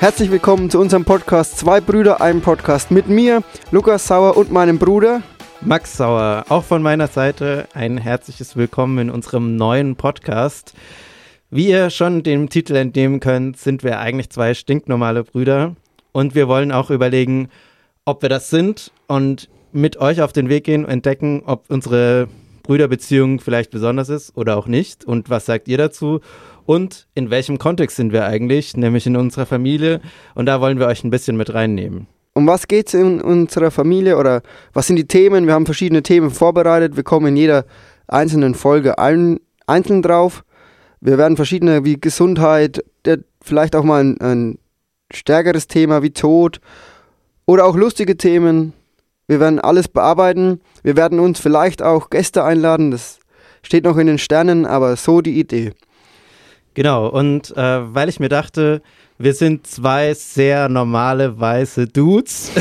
Herzlich willkommen zu unserem Podcast Zwei Brüder, ein Podcast mit mir, Lukas Sauer und meinem Bruder Max Sauer. Auch von meiner Seite ein herzliches Willkommen in unserem neuen Podcast. Wie ihr schon dem Titel entnehmen könnt, sind wir eigentlich zwei stinknormale Brüder und wir wollen auch überlegen, ob wir das sind und mit euch auf den Weg gehen und entdecken, ob unsere Brüderbeziehung vielleicht besonders ist oder auch nicht und was sagt ihr dazu und in welchem Kontext sind wir eigentlich, nämlich in unserer Familie. Und da wollen wir euch ein bisschen mit reinnehmen. Um was geht es in unserer Familie oder was sind die Themen? Wir haben verschiedene Themen vorbereitet. Wir kommen in jeder einzelnen Folge ein, einzeln drauf. Wir werden verschiedene wie Gesundheit, vielleicht auch mal ein, ein stärkeres Thema wie Tod oder auch lustige Themen. Wir werden alles bearbeiten. Wir werden uns vielleicht auch Gäste einladen. Das steht noch in den Sternen, aber so die Idee. Genau, und äh, weil ich mir dachte, wir sind zwei sehr normale weiße Dudes.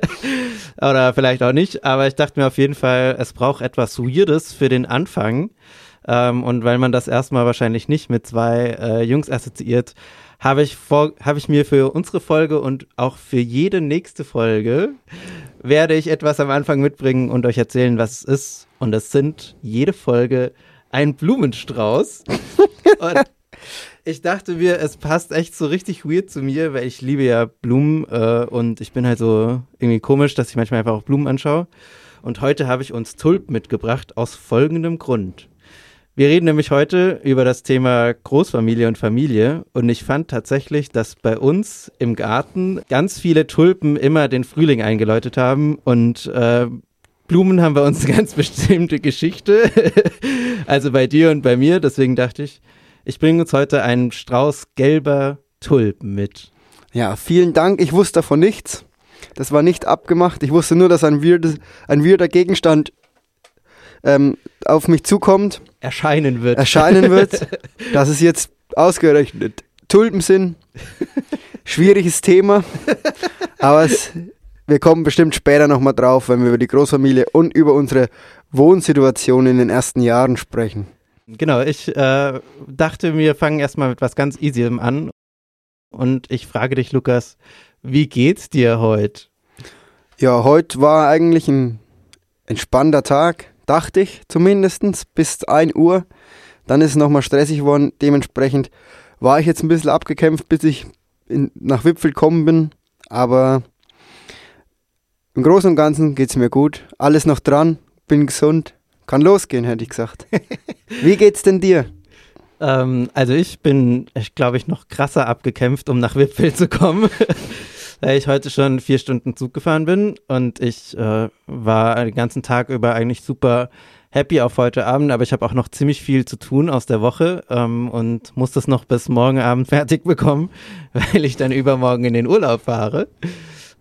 Oder vielleicht auch nicht, aber ich dachte mir auf jeden Fall, es braucht etwas Weirdes für den Anfang. Ähm, und weil man das erstmal wahrscheinlich nicht mit zwei äh, Jungs assoziiert, habe ich, vor, hab ich mir für unsere Folge und auch für jede nächste Folge werde ich etwas am Anfang mitbringen und euch erzählen, was es ist. Und es sind jede Folge ein Blumenstrauß. und ich dachte mir, es passt echt so richtig weird zu mir, weil ich liebe ja Blumen äh, und ich bin halt so irgendwie komisch, dass ich manchmal einfach auch Blumen anschaue. Und heute habe ich uns Tulpen mitgebracht aus folgendem Grund. Wir reden nämlich heute über das Thema Großfamilie und Familie und ich fand tatsächlich, dass bei uns im Garten ganz viele Tulpen immer den Frühling eingeläutet haben und äh, Blumen haben bei uns eine ganz bestimmte Geschichte. also bei dir und bei mir, deswegen dachte ich, ich bringe uns heute einen Strauß gelber Tulpen mit. Ja, vielen Dank. Ich wusste davon nichts. Das war nicht abgemacht. Ich wusste nur, dass ein, weirdes, ein weirder Gegenstand ähm, auf mich zukommt. Erscheinen wird. Erscheinen wird. dass es jetzt ausgerechnet Tulpen sind. Schwieriges Thema. Aber es, wir kommen bestimmt später nochmal drauf, wenn wir über die Großfamilie und über unsere Wohnsituation in den ersten Jahren sprechen. Genau, ich äh, dachte, wir fangen erstmal mit was ganz Easyem an. Und ich frage dich, Lukas, wie geht's dir heute? Ja, heute war eigentlich ein entspannter Tag, dachte ich zumindest, bis 1 Uhr. Dann ist es nochmal stressig geworden. Dementsprechend war ich jetzt ein bisschen abgekämpft, bis ich in, nach Wipfel gekommen bin. Aber im Großen und Ganzen geht es mir gut. Alles noch dran, bin gesund. Kann losgehen, hätte ich gesagt. Wie geht's denn dir? Ähm, also ich bin, ich glaube ich, noch krasser abgekämpft, um nach Wipfel zu kommen. weil ich heute schon vier Stunden Zug gefahren bin und ich äh, war den ganzen Tag über eigentlich super happy auf heute Abend, aber ich habe auch noch ziemlich viel zu tun aus der Woche ähm, und muss das noch bis morgen Abend fertig bekommen, weil ich dann übermorgen in den Urlaub fahre.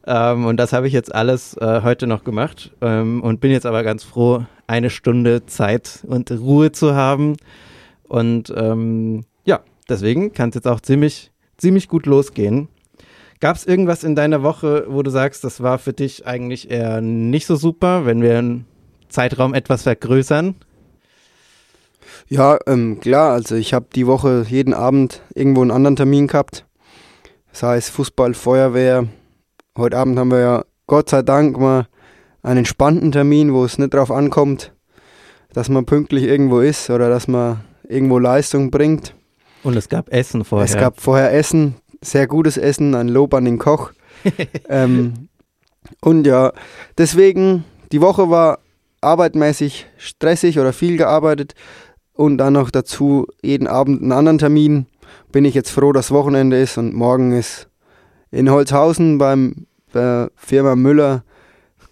Ähm, und das habe ich jetzt alles äh, heute noch gemacht ähm, und bin jetzt aber ganz froh, eine Stunde Zeit und Ruhe zu haben. Und ähm, ja, deswegen kann es jetzt auch ziemlich, ziemlich gut losgehen. Gab es irgendwas in deiner Woche, wo du sagst, das war für dich eigentlich eher nicht so super, wenn wir einen Zeitraum etwas vergrößern? Ja, ähm, klar, also ich habe die Woche jeden Abend irgendwo einen anderen Termin gehabt. Das heißt Fußball, Feuerwehr. Heute Abend haben wir ja Gott sei Dank mal einen entspannten Termin, wo es nicht darauf ankommt, dass man pünktlich irgendwo ist oder dass man irgendwo Leistung bringt. Und es gab Essen vorher. Es gab vorher Essen, sehr gutes Essen, ein Lob an den Koch. ähm, und ja, deswegen, die Woche war arbeitmäßig stressig oder viel gearbeitet und dann noch dazu jeden Abend einen anderen Termin. Bin ich jetzt froh, dass Wochenende ist und morgen ist in Holzhausen beim bei Firma Müller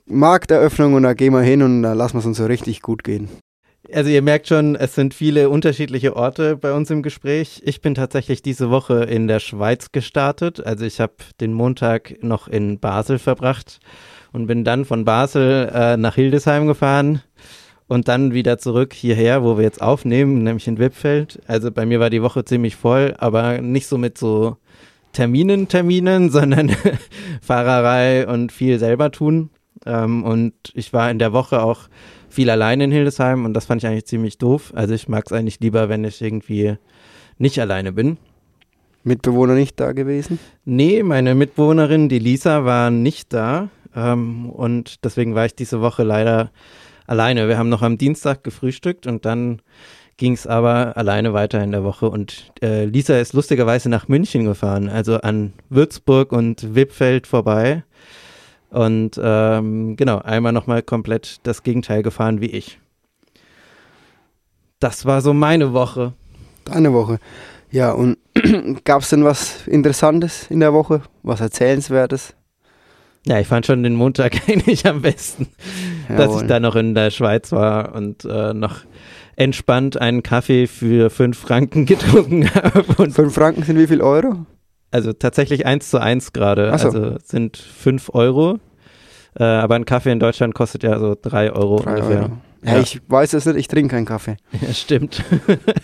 Markteröffnung und da gehen wir hin und da lassen wir es uns so richtig gut gehen. Also ihr merkt schon, es sind viele unterschiedliche Orte bei uns im Gespräch. Ich bin tatsächlich diese Woche in der Schweiz gestartet. Also ich habe den Montag noch in Basel verbracht und bin dann von Basel äh, nach Hildesheim gefahren und dann wieder zurück hierher, wo wir jetzt aufnehmen, nämlich in Wippfeld. Also bei mir war die Woche ziemlich voll, aber nicht so mit so Terminen, Terminen, sondern Fahrerei und viel selber tun. Ähm, und ich war in der Woche auch viel alleine in Hildesheim und das fand ich eigentlich ziemlich doof. Also ich mag es eigentlich lieber, wenn ich irgendwie nicht alleine bin. Mitbewohner nicht da gewesen? Nee, meine Mitbewohnerin, die Lisa, war nicht da. Ähm, und deswegen war ich diese Woche leider alleine. Wir haben noch am Dienstag gefrühstückt und dann ging es aber alleine weiter in der Woche. Und äh, Lisa ist lustigerweise nach München gefahren, also an Würzburg und Wippfeld vorbei. Und ähm, genau, einmal nochmal komplett das Gegenteil gefahren wie ich. Das war so meine Woche. Deine Woche. Ja, und gab es denn was Interessantes in der Woche? Was Erzählenswertes? Ja, ich fand schon den Montag eigentlich am besten, Jawohl. dass ich da noch in der Schweiz war und äh, noch entspannt einen Kaffee für fünf Franken getrunken habe. fünf Franken sind wie viel Euro? Also tatsächlich eins zu eins gerade. So. Also sind fünf Euro. Äh, aber ein Kaffee in Deutschland kostet ja so drei Euro drei ungefähr. Euro. Ja, ja, ich weiß es nicht, ich trinke keinen Kaffee. Ja, stimmt.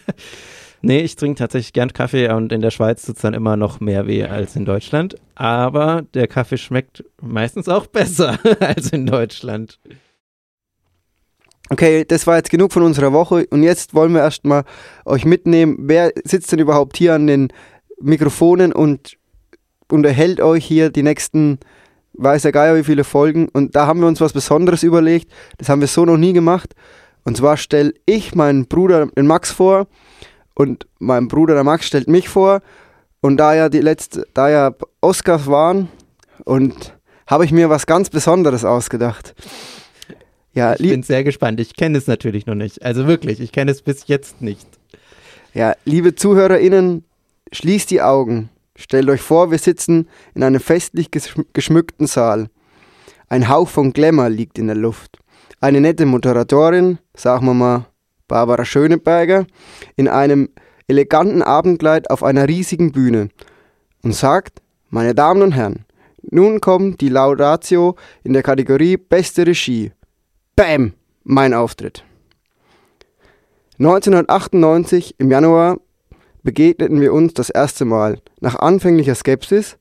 nee, ich trinke tatsächlich gern Kaffee und in der Schweiz tut es dann immer noch mehr weh als in Deutschland. Aber der Kaffee schmeckt meistens auch besser als in Deutschland. Okay, das war jetzt genug von unserer Woche und jetzt wollen wir erstmal euch mitnehmen. Wer sitzt denn überhaupt hier an den Mikrofonen und unterhält euch hier die nächsten, weiß der Geier wie viele Folgen und da haben wir uns was Besonderes überlegt. Das haben wir so noch nie gemacht. Und zwar stelle ich meinen Bruder, den Max, vor und mein Bruder, der Max, stellt mich vor. Und da ja die letzte, da ja Oscars waren und habe ich mir was ganz Besonderes ausgedacht. Ja, ich bin sehr gespannt. Ich kenne es natürlich noch nicht. Also wirklich, ich kenne es bis jetzt nicht. Ja, liebe ZuhörerInnen, schließt die Augen. Stellt euch vor, wir sitzen in einem festlich geschmückten Saal. Ein Hauch von Glamour liegt in der Luft. Eine nette Moderatorin, sagen wir mal Barbara Schöneberger, in einem eleganten Abendkleid auf einer riesigen Bühne und sagt, meine Damen und Herren, nun kommt die Laudatio in der Kategorie Beste Regie. Bam, mein Auftritt. 1998 im Januar begegneten wir uns das erste Mal. Nach anfänglicher Skepsis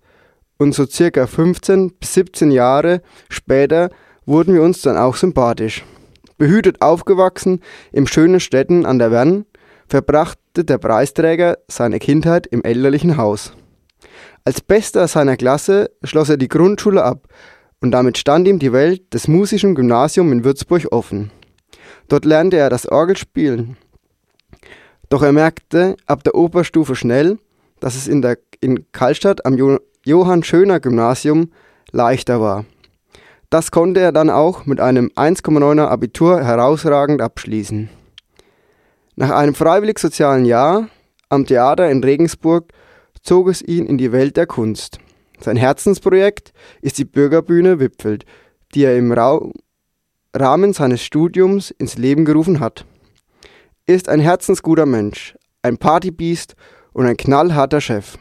und so circa 15 bis 17 Jahre später wurden wir uns dann auch sympathisch. Behütet aufgewachsen im schönen Städten an der Wern, verbrachte der Preisträger seine Kindheit im elterlichen Haus. Als Bester seiner Klasse schloss er die Grundschule ab und damit stand ihm die Welt des musischen Gymnasiums in Würzburg offen. Dort lernte er das Orgelspielen. Doch er merkte ab der Oberstufe schnell, dass es in, der, in Kallstadt am jo Johann Schöner Gymnasium leichter war. Das konnte er dann auch mit einem 1,9er Abitur herausragend abschließen. Nach einem freiwillig sozialen Jahr am Theater in Regensburg zog es ihn in die Welt der Kunst. Sein Herzensprojekt ist die Bürgerbühne Wipfeld, die er im Ra Rahmen seines Studiums ins Leben gerufen hat. Er ist ein herzensguter Mensch, ein Partybiest und ein knallharter Chef.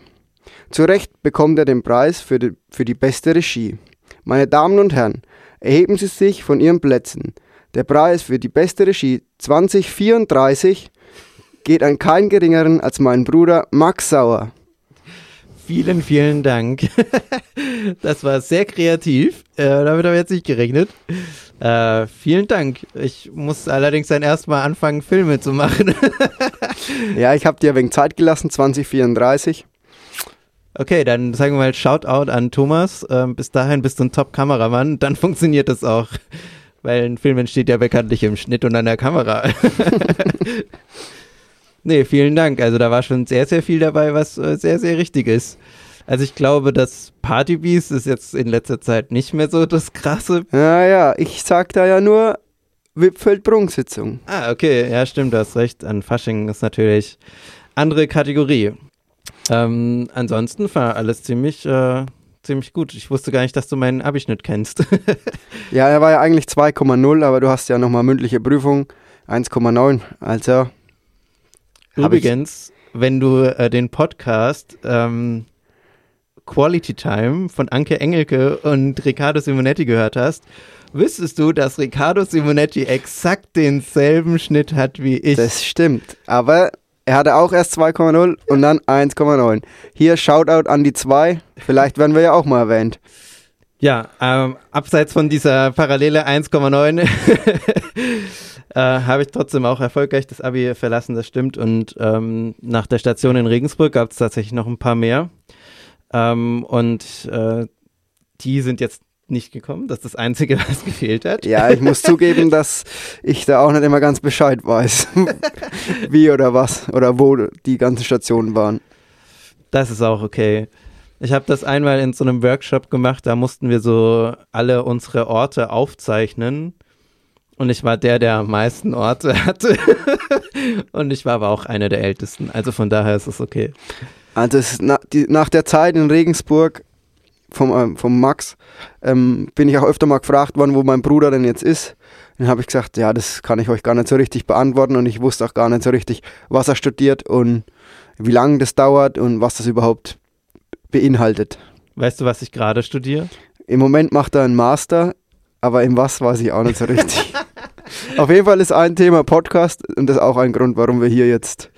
Zu Recht bekommt er den Preis für die, für die beste Regie. Meine Damen und Herren, erheben Sie sich von Ihren Plätzen. Der Preis für die beste Regie 2034 geht an keinen geringeren als meinen Bruder Max Sauer. Vielen, vielen Dank. das war sehr kreativ. Äh, damit habe ich jetzt nicht gerechnet. Äh, vielen Dank. Ich muss allerdings dann erstmal anfangen, Filme zu machen. ja, ich habe dir wegen Zeit gelassen, 2034. Okay, dann sagen wir mal Shoutout an Thomas. Ähm, bis dahin bist du ein Top-Kameramann. Dann funktioniert das auch. Weil ein Film entsteht ja bekanntlich im Schnitt und an der Kamera. Nee, vielen Dank. Also da war schon sehr, sehr viel dabei, was äh, sehr, sehr richtig ist. Also ich glaube, das Partybeast ist jetzt in letzter Zeit nicht mehr so das krasse. Ja, ja, ich sag da ja nur Wipfeld-Prunksitzung. Ah, okay, ja, stimmt, du hast recht. An Fasching ist natürlich andere Kategorie. Ähm, ansonsten war alles ziemlich, äh, ziemlich gut. Ich wusste gar nicht, dass du meinen Abischnitt kennst. ja, er war ja eigentlich 2,0, aber du hast ja nochmal mündliche Prüfung 1,9. Also Übrigens, wenn du äh, den Podcast ähm, Quality Time von Anke Engelke und Riccardo Simonetti gehört hast, wüsstest du, dass Riccardo Simonetti exakt denselben Schnitt hat wie ich. Das stimmt, aber er hatte auch erst 2,0 und dann 1,9. Hier Shoutout an die 2, vielleicht werden wir ja auch mal erwähnt. Ja, ähm, abseits von dieser Parallele 1,9 äh, habe ich trotzdem auch erfolgreich das Abi verlassen, das stimmt. Und ähm, nach der Station in Regensburg gab es tatsächlich noch ein paar mehr. Ähm, und äh, die sind jetzt nicht gekommen. Das ist das Einzige, was gefehlt hat. Ja, ich muss zugeben, dass ich da auch nicht immer ganz Bescheid weiß, wie oder was oder wo die ganzen Stationen waren. Das ist auch okay. Ich habe das einmal in so einem Workshop gemacht, da mussten wir so alle unsere Orte aufzeichnen. Und ich war der, der am meisten Orte hatte. und ich war aber auch einer der ältesten. Also von daher ist es okay. Also es, na, die, nach der Zeit in Regensburg vom, ähm, vom Max ähm, bin ich auch öfter mal gefragt worden, wo mein Bruder denn jetzt ist. Dann habe ich gesagt, ja, das kann ich euch gar nicht so richtig beantworten und ich wusste auch gar nicht so richtig, was er studiert und wie lange das dauert und was das überhaupt beinhaltet. Weißt du, was ich gerade studiere? Im Moment macht er einen Master, aber im was weiß ich auch nicht so richtig. Auf jeden Fall ist ein Thema Podcast und das ist auch ein Grund, warum wir hier jetzt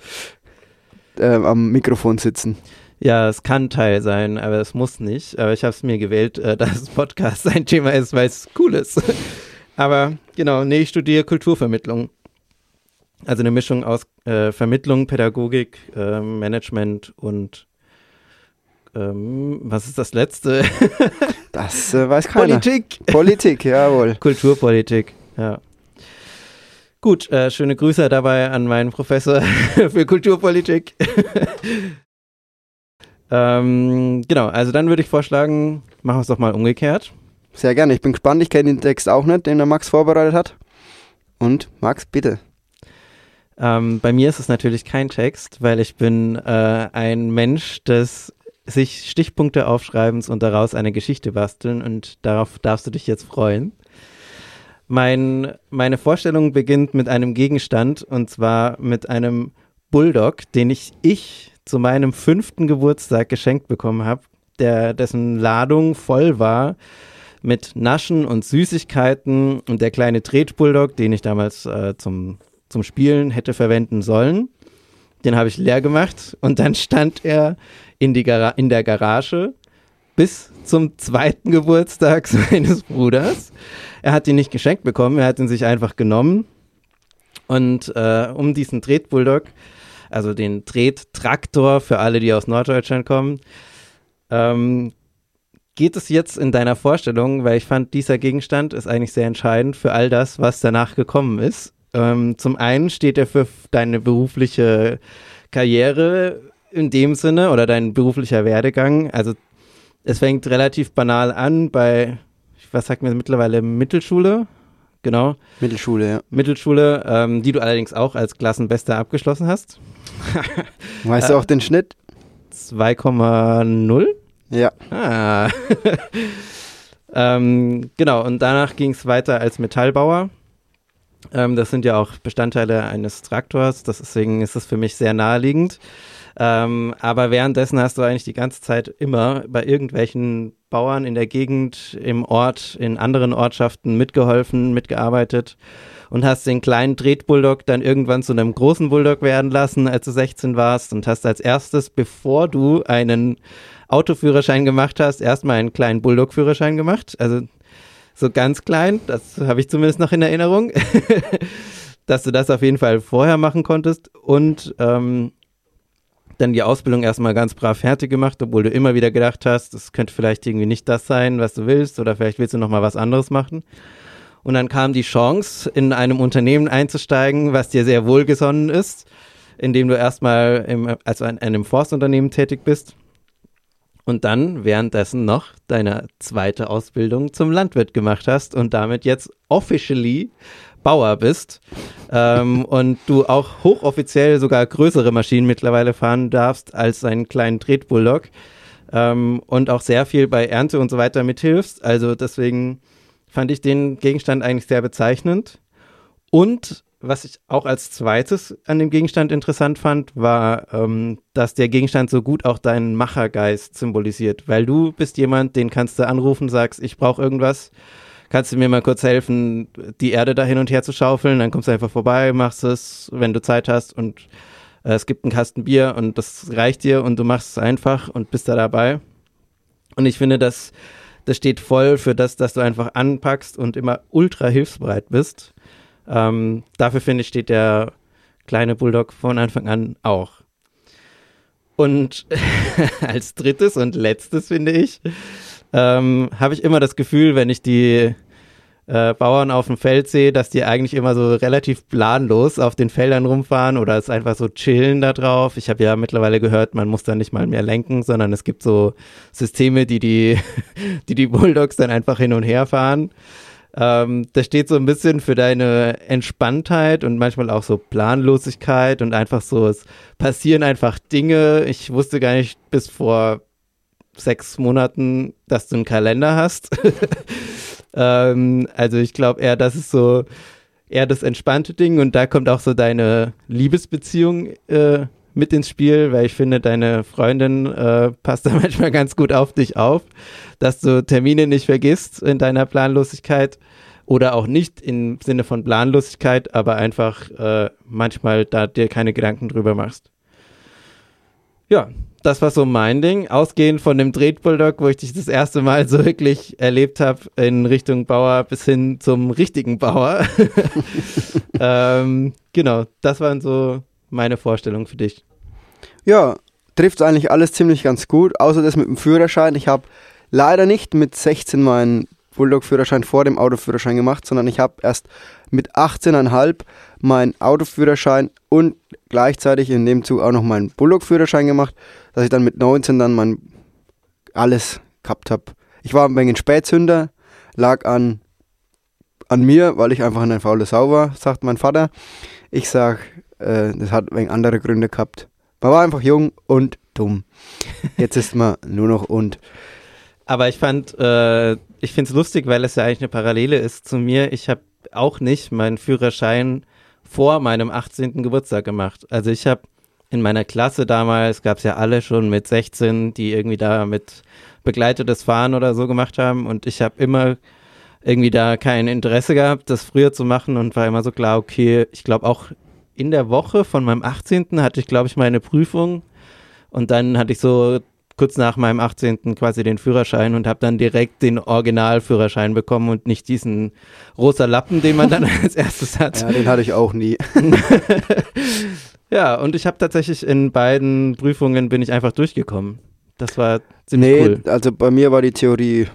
äh, am Mikrofon sitzen. Ja, es kann Teil sein, aber es muss nicht. Aber ich habe es mir gewählt, äh, dass Podcast ein Thema ist, weil es cool ist. aber genau, nee, ich studiere Kulturvermittlung. Also eine Mischung aus äh, Vermittlung, Pädagogik, äh, Management und ähm, was ist das letzte? Das äh, weiß keiner. Politik. Politik, jawohl. Kulturpolitik, ja. Gut, äh, schöne Grüße dabei an meinen Professor für Kulturpolitik. ähm, genau, also dann würde ich vorschlagen, machen wir es doch mal umgekehrt. Sehr gerne, ich bin gespannt, ich kenne den Text auch nicht, den der Max vorbereitet hat. Und Max, bitte. Ähm, bei mir ist es natürlich kein Text, weil ich bin äh, ein Mensch des sich Stichpunkte aufschreibens und daraus eine Geschichte basteln und darauf darfst du dich jetzt freuen. Mein, meine Vorstellung beginnt mit einem Gegenstand und zwar mit einem Bulldog, den ich, ich zu meinem fünften Geburtstag geschenkt bekommen habe, der, dessen Ladung voll war mit Naschen und Süßigkeiten und der kleine Tretbulldog, den ich damals äh, zum, zum Spielen hätte verwenden sollen, den habe ich leer gemacht und dann stand er in, die Gara in der Garage bis zum zweiten Geburtstag seines Bruders. Er hat ihn nicht geschenkt bekommen, er hat ihn sich einfach genommen. Und äh, um diesen Tretbulldog, also den Trettraktor für alle, die aus Norddeutschland kommen, ähm, geht es jetzt in deiner Vorstellung, weil ich fand, dieser Gegenstand ist eigentlich sehr entscheidend für all das, was danach gekommen ist. Ähm, zum einen steht er für deine berufliche Karriere in dem Sinne oder dein beruflicher Werdegang. Also es fängt relativ banal an bei, was sagt man mittlerweile, Mittelschule? Genau. Mittelschule, ja. Mittelschule, ähm, die du allerdings auch als Klassenbester abgeschlossen hast. weißt du auch den Schnitt? 2,0? Ja. Ah. ähm, genau, und danach ging es weiter als Metallbauer. Ähm, das sind ja auch Bestandteile eines Traktors, deswegen ist es für mich sehr naheliegend. Ähm, aber währenddessen hast du eigentlich die ganze Zeit immer bei irgendwelchen Bauern in der Gegend, im Ort, in anderen Ortschaften mitgeholfen, mitgearbeitet und hast den kleinen Tretbulldog dann irgendwann zu einem großen Bulldog werden lassen, als du 16 warst und hast als erstes, bevor du einen Autoführerschein gemacht hast, erstmal einen kleinen Bulldog-Führerschein gemacht. Also so ganz klein, das habe ich zumindest noch in Erinnerung, dass du das auf jeden Fall vorher machen konntest und ähm, dann die Ausbildung erstmal ganz brav fertig gemacht, obwohl du immer wieder gedacht hast, das könnte vielleicht irgendwie nicht das sein, was du willst, oder vielleicht willst du nochmal was anderes machen. Und dann kam die Chance, in einem Unternehmen einzusteigen, was dir sehr wohlgesonnen ist, indem du erstmal im, also in einem Forstunternehmen tätig bist und dann währenddessen noch deine zweite Ausbildung zum Landwirt gemacht hast und damit jetzt officially Bauer bist ähm, und du auch hochoffiziell sogar größere Maschinen mittlerweile fahren darfst als einen kleinen Tretbulldog ähm, und auch sehr viel bei Ernte und so weiter mithilfst. Also deswegen fand ich den Gegenstand eigentlich sehr bezeichnend. Und was ich auch als zweites an dem Gegenstand interessant fand, war, ähm, dass der Gegenstand so gut auch deinen Machergeist symbolisiert, weil du bist jemand, den kannst du anrufen, sagst, ich brauche irgendwas kannst du mir mal kurz helfen, die Erde da hin und her zu schaufeln? Dann kommst du einfach vorbei, machst es, wenn du Zeit hast und äh, es gibt einen Kasten Bier und das reicht dir und du machst es einfach und bist da dabei. Und ich finde, das, das steht voll für das, dass du einfach anpackst und immer ultra hilfsbereit bist. Ähm, dafür finde ich, steht der kleine Bulldog von Anfang an auch. Und als drittes und letztes finde ich, ähm, habe ich immer das Gefühl, wenn ich die äh, Bauern auf dem Feld sehe, dass die eigentlich immer so relativ planlos auf den Feldern rumfahren oder es einfach so chillen da drauf. Ich habe ja mittlerweile gehört, man muss da nicht mal mehr lenken, sondern es gibt so Systeme, die die, die, die Bulldogs dann einfach hin und her fahren. Ähm, das steht so ein bisschen für deine Entspanntheit und manchmal auch so Planlosigkeit und einfach so, es passieren einfach Dinge. Ich wusste gar nicht bis vor sechs Monaten, dass du einen Kalender hast. Ähm, also ich glaube eher, das ist so eher das entspannte Ding und da kommt auch so deine Liebesbeziehung äh, mit ins Spiel, weil ich finde, deine Freundin äh, passt da manchmal ganz gut auf dich auf, dass du Termine nicht vergisst in deiner Planlosigkeit oder auch nicht im Sinne von Planlosigkeit, aber einfach äh, manchmal da dir keine Gedanken drüber machst. Ja, das war so mein Ding. Ausgehend von dem Drehtbulldog, wo ich dich das erste Mal so wirklich erlebt habe, in Richtung Bauer bis hin zum richtigen Bauer. ähm, genau, das waren so meine Vorstellungen für dich. Ja, trifft eigentlich alles ziemlich ganz gut, außer das mit dem Führerschein. Ich habe leider nicht mit 16 meinen Bulldog-Führerschein vor dem Autoführerschein gemacht, sondern ich habe erst mit 18,5 meinen Autoführerschein und gleichzeitig in dem Zug auch noch meinen Bulldog-Führerschein gemacht, dass ich dann mit 19 dann mein alles gehabt habe. Ich war ein wenig Spätzünder, lag an, an mir, weil ich einfach eine faule Sau war, sagt mein Vater. Ich sag, äh, das hat wenig andere Gründe gehabt. Man war einfach jung und dumm. Jetzt ist man nur noch und. Aber ich fand, äh, ich finde es lustig, weil es ja eigentlich eine Parallele ist zu mir. Ich habe auch nicht meinen Führerschein vor meinem 18. Geburtstag gemacht. Also ich habe in meiner Klasse damals, gab es ja alle schon mit 16, die irgendwie da mit begleitetes Fahren oder so gemacht haben. Und ich habe immer irgendwie da kein Interesse gehabt, das früher zu machen und war immer so klar, okay, ich glaube auch in der Woche von meinem 18. hatte ich, glaube ich, meine Prüfung. Und dann hatte ich so kurz nach meinem 18. quasi den Führerschein und habe dann direkt den Originalführerschein bekommen und nicht diesen rosa Lappen, den man dann als erstes hat. Ja, den hatte ich auch nie. ja, und ich habe tatsächlich in beiden Prüfungen bin ich einfach durchgekommen. Das war ziemlich nee, cool. also bei mir war die Theorie,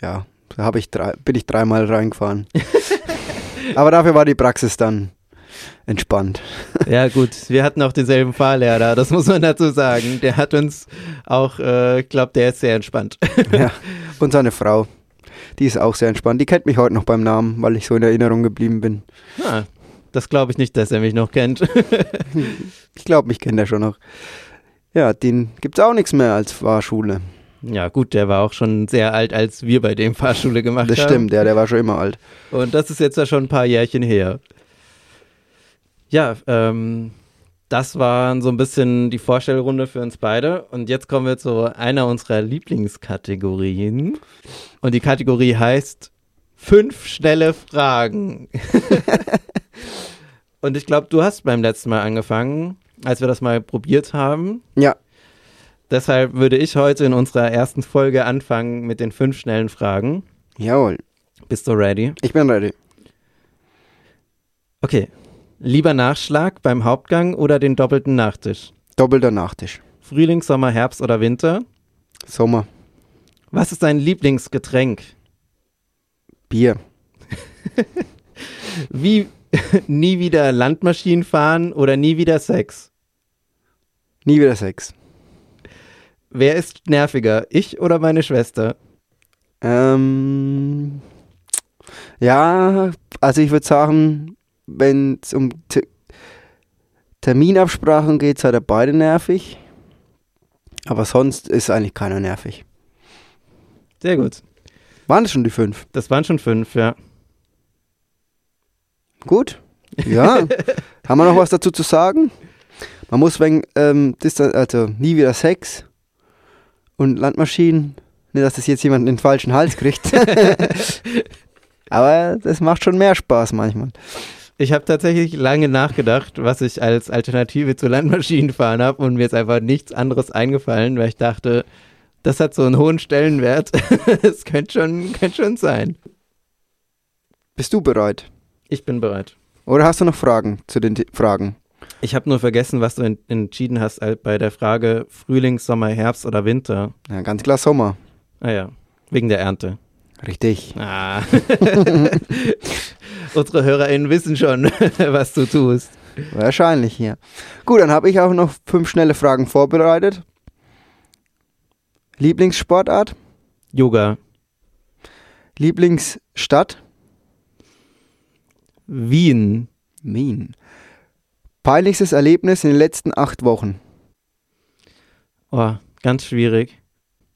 ja, da habe ich drei, bin ich dreimal reingefahren. Aber dafür war die Praxis dann entspannt. Ja, gut, wir hatten auch denselben Fahrlehrer, das muss man dazu sagen. Der hat uns auch, äh, glaubt, der ist sehr entspannt. Ja, und seine Frau, die ist auch sehr entspannt. Die kennt mich heute noch beim Namen, weil ich so in Erinnerung geblieben bin. Ah, das glaube ich nicht, dass er mich noch kennt. ich glaube, mich kennt er schon noch. Ja, den gibt es auch nichts mehr als Fahrschule. Ja, gut, der war auch schon sehr alt, als wir bei dem Fahrschule gemacht das haben. Das stimmt, ja, der war schon immer alt. Und das ist jetzt ja schon ein paar Jährchen her. Ja, ähm, das war so ein bisschen die Vorstellrunde für uns beide. Und jetzt kommen wir zu einer unserer Lieblingskategorien. Und die Kategorie heißt fünf schnelle Fragen. Und ich glaube, du hast beim letzten Mal angefangen, als wir das mal probiert haben. Ja. Deshalb würde ich heute in unserer ersten Folge anfangen mit den fünf schnellen Fragen. Jawohl. Bist du ready? Ich bin ready. Okay, Lieber Nachschlag beim Hauptgang oder den doppelten Nachtisch? Doppelter Nachtisch. Frühling, Sommer, Herbst oder Winter? Sommer. Was ist dein Lieblingsgetränk? Bier. Wie nie wieder Landmaschinen fahren oder nie wieder Sex? Nie wieder Sex. Wer ist nerviger, ich oder meine Schwester? Ähm, ja, also ich würde sagen, wenn es um T Terminabsprachen geht, seid ihr beide nervig. Aber sonst ist eigentlich keiner nervig. Sehr gut. Waren das schon die fünf? Das waren schon fünf, ja. Gut. Ja. Haben wir noch was dazu zu sagen? Man muss wegen, ähm, also nie wieder Sex und Landmaschinen. Nicht, dass das jetzt jemand in den falschen Hals kriegt. Aber das macht schon mehr Spaß manchmal. Ich habe tatsächlich lange nachgedacht, was ich als Alternative zu Landmaschinen fahren habe und mir ist einfach nichts anderes eingefallen, weil ich dachte, das hat so einen hohen Stellenwert. Es könnte schon, könnte schon sein. Bist du bereit? Ich bin bereit. Oder hast du noch Fragen zu den T Fragen? Ich habe nur vergessen, was du en entschieden hast äh, bei der Frage Frühling, Sommer, Herbst oder Winter. Ja, ganz klar Sommer. Ah ja, wegen der Ernte. Richtig. Ah. Unsere HörerInnen wissen schon, was du tust. Wahrscheinlich hier. Gut, dann habe ich auch noch fünf schnelle Fragen vorbereitet. Lieblingssportart? Yoga. Lieblingsstadt? Wien. Wien. Peinlichstes Erlebnis in den letzten acht Wochen? Oh, ganz schwierig.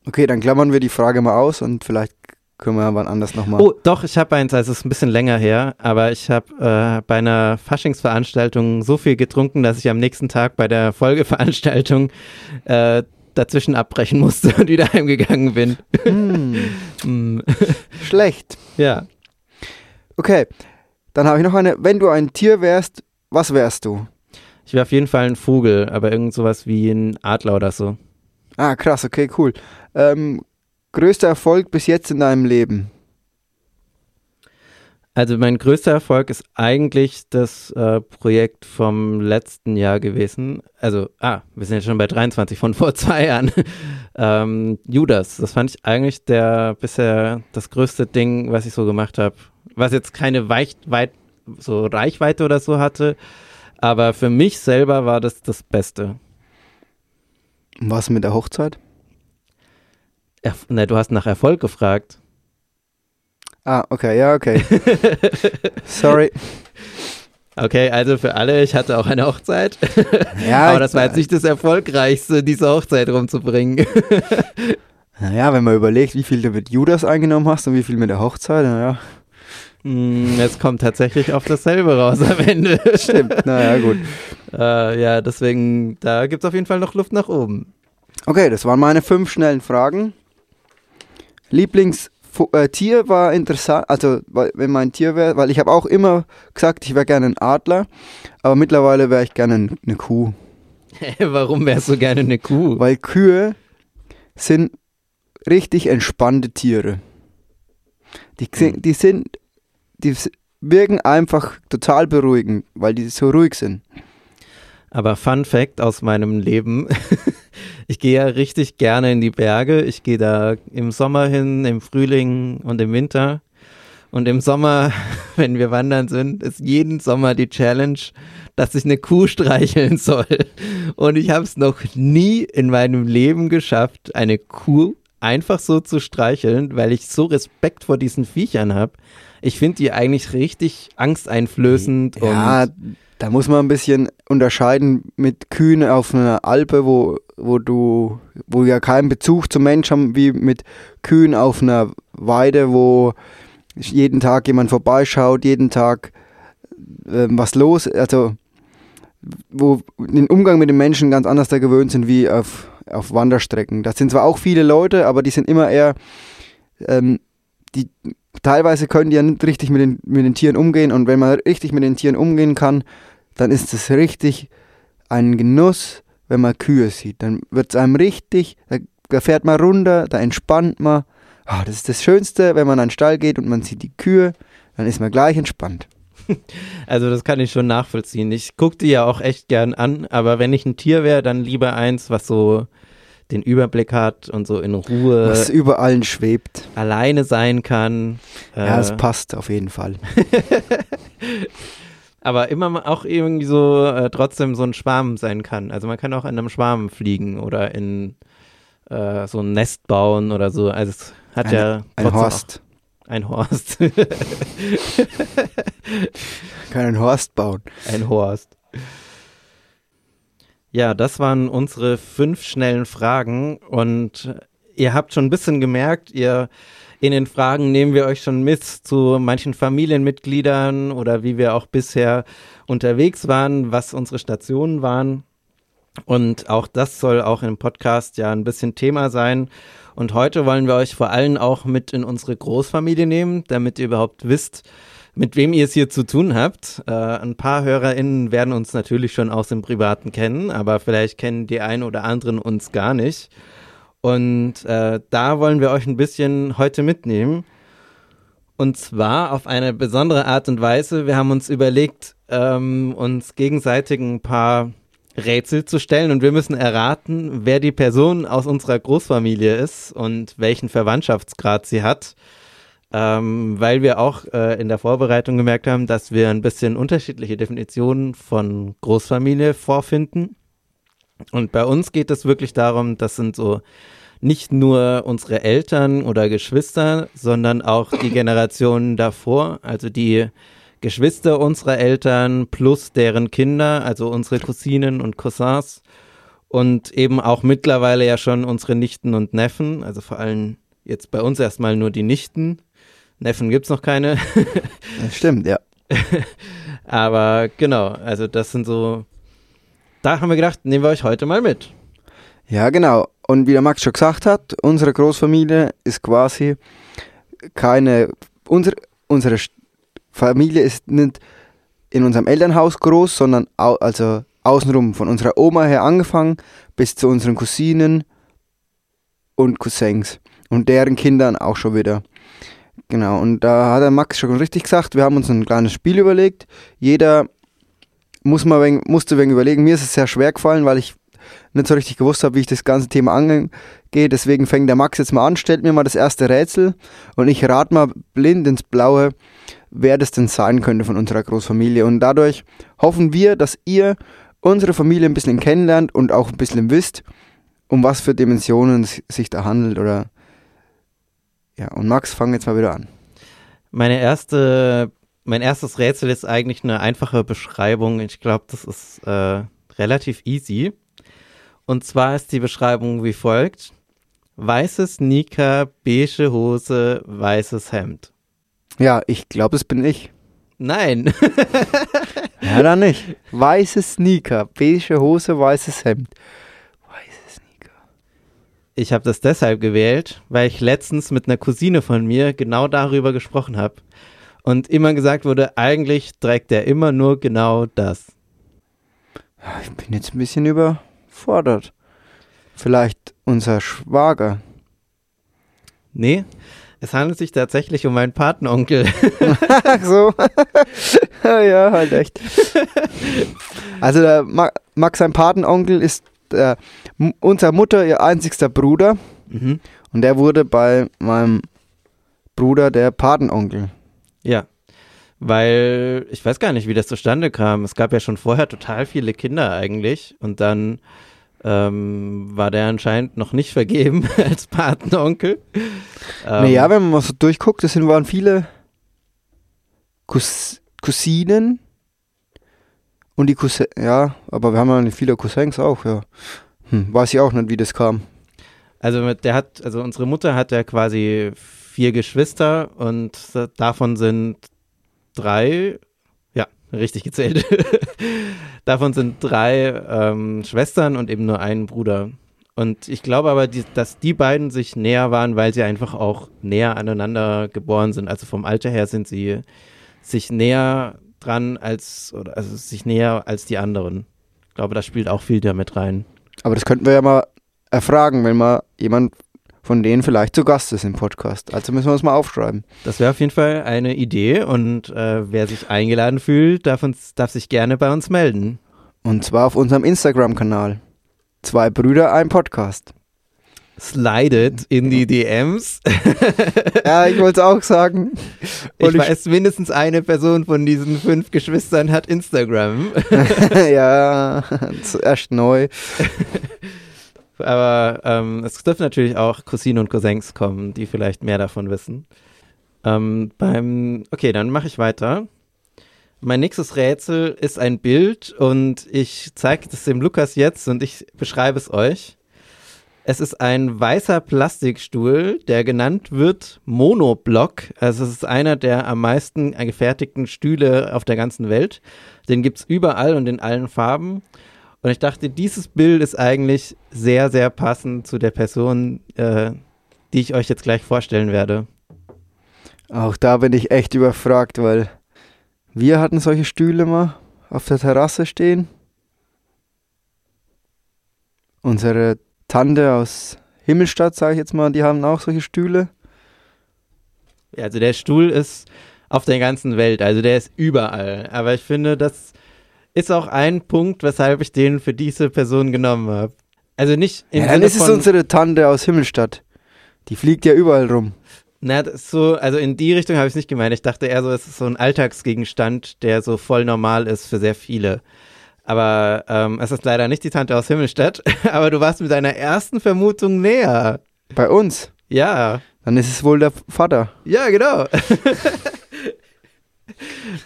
Okay, dann klammern wir die Frage mal aus und vielleicht können wir wann anders nochmal. Oh, doch, ich habe eins, also es ist ein bisschen länger her, aber ich habe äh, bei einer Faschingsveranstaltung so viel getrunken, dass ich am nächsten Tag bei der Folgeveranstaltung äh, dazwischen abbrechen musste und wieder heimgegangen bin. Hm, Hm. schlecht. ja. Okay, dann habe ich noch eine. Wenn du ein Tier wärst, was wärst du? Ich wäre auf jeden Fall ein Vogel, aber irgend sowas wie ein Adler oder so. Ah, krass, okay, cool. Ähm, größter Erfolg bis jetzt in deinem Leben? Also mein größter Erfolg ist eigentlich das äh, Projekt vom letzten Jahr gewesen. Also, ah, wir sind jetzt schon bei 23 von vor zwei Jahren. ähm, Judas, das fand ich eigentlich der bisher das größte Ding, was ich so gemacht habe. Was jetzt keine Weich, weit, so Reichweite oder so hatte, aber für mich selber war das das Beste. Und Was mit der Hochzeit? Erf ne, du hast nach Erfolg gefragt. Ah, okay, ja, okay. Sorry. Okay, also für alle, ich hatte auch eine Hochzeit. Ja, Aber das war jetzt nicht das Erfolgreichste, diese Hochzeit rumzubringen. Naja, wenn man überlegt, wie viel du mit Judas eingenommen hast und wie viel mit der Hochzeit, naja, Hm, Es kommt tatsächlich auf dasselbe raus am Ende. stimmt. naja, gut. Äh, ja, deswegen, da gibt es auf jeden Fall noch Luft nach oben. Okay, das waren meine fünf schnellen Fragen. Lieblingstier äh, war interessant, also weil, wenn mein Tier wäre, weil ich habe auch immer gesagt, ich wäre gerne ein Adler, aber mittlerweile wäre ich gerne ein- eine Kuh. Warum wärst du gerne eine Kuh? Weil Kühe sind richtig entspannte Tiere. Die, Hm. die sind, die wirken einfach total beruhigend, weil die so ruhig sind. Aber Fun Fact aus meinem Leben. Ich gehe ja richtig gerne in die Berge. Ich gehe da im Sommer hin, im Frühling und im Winter. Und im Sommer, wenn wir wandern sind, ist jeden Sommer die Challenge, dass ich eine Kuh streicheln soll. Und ich habe es noch nie in meinem Leben geschafft, eine Kuh einfach so zu streicheln, weil ich so Respekt vor diesen Viechern habe. Ich finde die eigentlich richtig angsteinflößend. Ja, da muss man ein bisschen unterscheiden mit Kühen auf einer Alpe, wo, wo du, wo ja keinen Bezug zum Mensch haben, wie mit Kühen auf einer Weide, wo jeden Tag jemand vorbeischaut, jeden Tag ähm, was los, also wo den Umgang mit den Menschen ganz anders da gewöhnt sind wie auf, auf Wanderstrecken. Das sind zwar auch viele Leute, aber die sind immer eher, ähm, die teilweise können die ja nicht richtig mit den, mit den Tieren umgehen und wenn man richtig mit den Tieren umgehen kann, dann ist es richtig ein Genuss, wenn man Kühe sieht. Dann wird es einem richtig, da, da fährt man runter, da entspannt man. Ah, das ist das Schönste, wenn man an den Stall geht und man sieht die Kühe, dann ist man gleich entspannt. Also das kann ich schon nachvollziehen. Ich gucke die ja auch echt gern an, aber wenn ich ein Tier wäre, dann lieber eins, was so den Überblick hat und so in Ruhe Was über allen schwebt. alleine sein kann. Ja, es Äh, passt auf jeden Fall. aber immer auch irgendwie so äh, trotzdem so ein Schwarm sein kann. Also man kann auch in einem Schwarm fliegen oder in äh, so ein Nest bauen oder so. Also es hat Eine- ja Ein Horst. Ein Horst. Kann einen Horst bauen. Ein Horst. Ja, das waren unsere fünf schnellen Fragen und ihr habt schon ein bisschen gemerkt, ihr in den Fragen nehmen wir euch schon mit zu manchen Familienmitgliedern oder wie wir auch bisher unterwegs waren, was unsere Stationen waren. Und auch das soll auch im Podcast ja ein bisschen Thema sein. Und heute wollen wir euch vor allem auch mit in unsere Großfamilie nehmen, damit ihr überhaupt wisst, mit wem ihr es hier zu tun habt. Äh, ein paar HörerInnen werden uns natürlich schon aus dem Privaten kennen, aber vielleicht kennen die einen oder anderen uns gar nicht. Und äh, da wollen wir euch ein bisschen heute mitnehmen. Und zwar auf eine besondere Art und Weise. Wir haben uns überlegt, ähm, uns gegenseitig ein paar Rätsel zu stellen und wir müssen erraten, wer die Person aus unserer Großfamilie ist und welchen Verwandtschaftsgrad sie hat. Ähm, weil wir auch äh, in der Vorbereitung gemerkt haben, dass wir ein bisschen unterschiedliche Definitionen von Großfamilie vorfinden. Und bei uns geht es wirklich darum, das sind so nicht nur unsere Eltern oder Geschwister, sondern auch die Generationen davor, also die Geschwister unserer Eltern plus deren Kinder, also unsere Cousinen und Cousins und eben auch mittlerweile ja schon unsere Nichten und Neffen, also vor allem jetzt bei uns erstmal nur die Nichten. Neffen gibt es noch keine. stimmt, ja. Aber genau, also das sind so, da haben wir gedacht, nehmen wir euch heute mal mit. Ja, genau. Und wie der Max schon gesagt hat, unsere Großfamilie ist quasi keine, unsere, unsere Familie ist nicht in unserem Elternhaus groß, sondern au, also außenrum von unserer Oma her angefangen bis zu unseren Cousinen und Cousins und deren Kindern auch schon wieder. Genau, und da hat der Max schon richtig gesagt, wir haben uns ein kleines Spiel überlegt. Jeder muss mal wenig, musste wegen überlegen. Mir ist es sehr schwer gefallen, weil ich nicht so richtig gewusst habe, wie ich das ganze Thema angehe. Deswegen fängt der Max jetzt mal an, stellt mir mal das erste Rätsel und ich rate mal blind ins Blaue, wer das denn sein könnte von unserer Großfamilie. Und dadurch hoffen wir, dass ihr unsere Familie ein bisschen kennenlernt und auch ein bisschen wisst, um was für Dimensionen es sich da handelt. Oder ja, und Max, fang jetzt mal wieder an. Meine erste, mein erstes Rätsel ist eigentlich eine einfache Beschreibung. Ich glaube, das ist äh, relativ easy. Und zwar ist die Beschreibung wie folgt: Weißes Sneaker, beige Hose, weißes Hemd. Ja, ich glaube, es bin ich. Nein. ja, dann nicht. Weiße Sneaker, beige Hose, weißes Hemd. Ich habe das deshalb gewählt, weil ich letztens mit einer Cousine von mir genau darüber gesprochen habe. Und immer gesagt wurde, eigentlich trägt er immer nur genau das. Ich bin jetzt ein bisschen überfordert. Vielleicht unser Schwager. Nee, es handelt sich tatsächlich um meinen Patenonkel. Ach so. ja, halt echt. Also der Max, sein Patenonkel, ist äh, unserer Mutter ihr einzigster Bruder. Mhm. Und der wurde bei meinem Bruder der Patenonkel. Ja. Weil ich weiß gar nicht, wie das zustande kam. Es gab ja schon vorher total viele Kinder eigentlich. Und dann ähm, war der anscheinend noch nicht vergeben als Patenonkel. Ähm, naja, wenn man mal so durchguckt, das sind, waren viele Cous Cousinen und die Cousins, ja, aber wir haben ja viele Cousins auch, ja. Hm, weiß ich auch nicht, wie das kam. Also der hat, also unsere Mutter hat ja quasi vier Geschwister und davon sind drei richtig gezählt. Davon sind drei ähm, Schwestern und eben nur ein Bruder. Und ich glaube aber, die, dass die beiden sich näher waren, weil sie einfach auch näher aneinander geboren sind. Also vom Alter her sind sie sich näher dran als, oder also sich näher als die anderen. Ich glaube, das spielt auch viel damit rein. Aber das könnten wir ja mal erfragen, wenn mal jemand von denen vielleicht zu Gast ist im Podcast. Also müssen wir uns mal aufschreiben. Das wäre auf jeden Fall eine Idee und äh, wer sich eingeladen fühlt, darf, uns, darf sich gerne bei uns melden. Und zwar auf unserem Instagram-Kanal. Zwei Brüder, ein Podcast. Slidet in die DMs. ja, ich wollte es auch sagen. Und ich, ich weiß, mindestens eine Person von diesen fünf Geschwistern hat Instagram. ja, zuerst neu. Aber ähm, es dürfen natürlich auch Cousinen und Cousins kommen, die vielleicht mehr davon wissen. Ähm, beim, okay, dann mache ich weiter. Mein nächstes Rätsel ist ein Bild und ich zeige das dem Lukas jetzt und ich beschreibe es euch. Es ist ein weißer Plastikstuhl, der genannt wird Monoblock. Also es ist einer der am meisten gefertigten Stühle auf der ganzen Welt. Den gibt es überall und in allen Farben. Und ich dachte, dieses Bild ist eigentlich sehr, sehr passend zu der Person, äh, die ich euch jetzt gleich vorstellen werde. Auch da bin ich echt überfragt, weil wir hatten solche Stühle mal auf der Terrasse stehen. Unsere Tante aus Himmelstadt, sage ich jetzt mal, die haben auch solche Stühle. Also der Stuhl ist auf der ganzen Welt, also der ist überall. Aber ich finde, das ist auch ein Punkt, weshalb ich den für diese Person genommen habe. Also nicht im ja, Dann ist es unsere Tante aus Himmelstadt. Die fliegt ja überall rum. Na, so, also in die Richtung habe ich es nicht gemeint. Ich dachte eher so, es ist so ein Alltagsgegenstand, der so voll normal ist für sehr viele. Aber ähm, es ist leider nicht die Tante aus Himmelstadt. Aber du warst mit deiner ersten Vermutung näher. Bei uns? Ja. Dann ist es wohl der Vater. Ja, genau.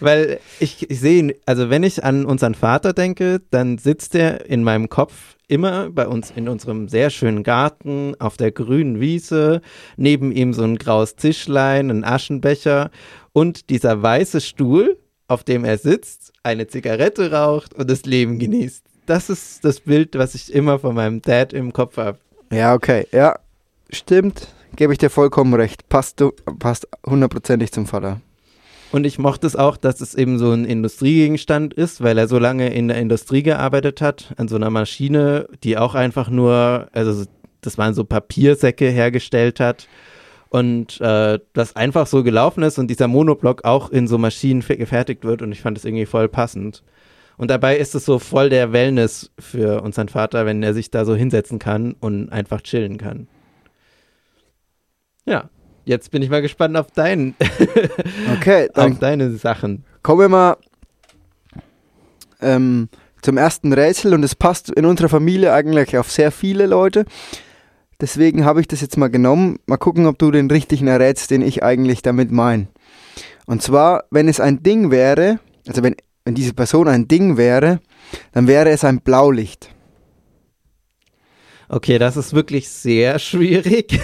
Weil ich, ich sehe ihn, also wenn ich an unseren Vater denke, dann sitzt er in meinem Kopf immer bei uns in unserem sehr schönen Garten auf der grünen Wiese, neben ihm so ein graues Tischlein, ein Aschenbecher und dieser weiße Stuhl, auf dem er sitzt, eine Zigarette raucht und das Leben genießt. Das ist das Bild, was ich immer von meinem Dad im Kopf habe. Ja, okay. Ja, stimmt. Gebe ich dir vollkommen recht. Passt, passt hundertprozentig zum Vater. Und ich mochte es auch, dass es eben so ein Industriegegenstand ist, weil er so lange in der Industrie gearbeitet hat, an so einer Maschine, die auch einfach nur, also das waren so Papiersäcke hergestellt hat und äh, das einfach so gelaufen ist und dieser Monoblock auch in so Maschinen gefertigt wird und ich fand es irgendwie voll passend. Und dabei ist es so voll der Wellness für unseren Vater, wenn er sich da so hinsetzen kann und einfach chillen kann. Ja, jetzt bin ich mal gespannt auf deinen. okay, dann auf deine Sachen. Kommen wir mal ähm, zum ersten Rätsel und es passt in unserer Familie eigentlich auf sehr viele Leute. Deswegen habe ich das jetzt mal genommen. Mal gucken, ob du den richtigen errätst, den ich eigentlich damit meine. Und zwar, wenn es ein Ding wäre, also wenn, wenn diese Person ein Ding wäre, dann wäre es ein Blaulicht. Okay, das ist wirklich sehr schwierig,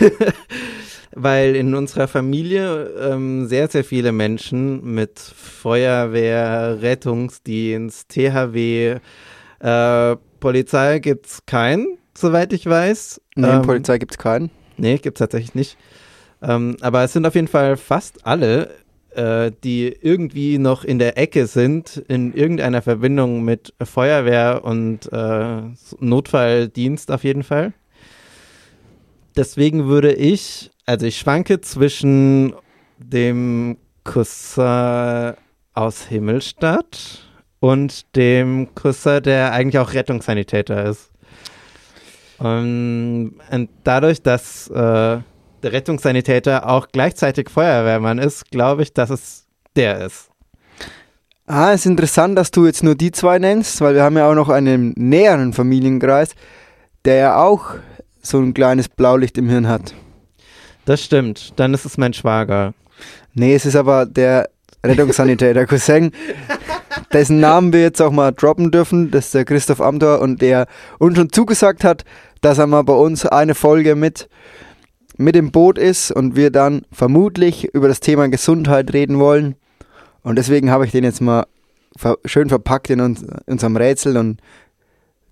weil in unserer Familie ähm, sehr, sehr viele Menschen mit Feuerwehr, Rettungsdienst, THW, äh, Polizei gibt es keinen soweit ich weiß. Nee, ähm, Polizei gibt es keinen. Nee, gibt es tatsächlich nicht. Ähm, aber es sind auf jeden Fall fast alle, äh, die irgendwie noch in der Ecke sind, in irgendeiner Verbindung mit Feuerwehr und äh, Notfalldienst auf jeden Fall. Deswegen würde ich, also ich schwanke zwischen dem Cousin aus Himmelstadt und dem Cousin, der eigentlich auch Rettungssanitäter ist. Und, und dadurch, dass äh, der Rettungssanitäter auch gleichzeitig Feuerwehrmann ist, glaube ich, dass es der ist. Ah, ist interessant, dass du jetzt nur die zwei nennst, weil wir haben ja auch noch einen näheren Familienkreis, der ja auch so ein kleines Blaulicht im Hirn hat. Das stimmt, dann ist es mein Schwager. Nee, es ist aber der Rettungssanitäter Cousin, dessen Namen wir jetzt auch mal droppen dürfen. Das ist der Christoph Amthor und der uns schon zugesagt hat, dass er mal bei uns eine Folge mit, mit im Boot ist und wir dann vermutlich über das Thema Gesundheit reden wollen. Und deswegen habe ich den jetzt mal schön verpackt in uns, unserem Rätsel und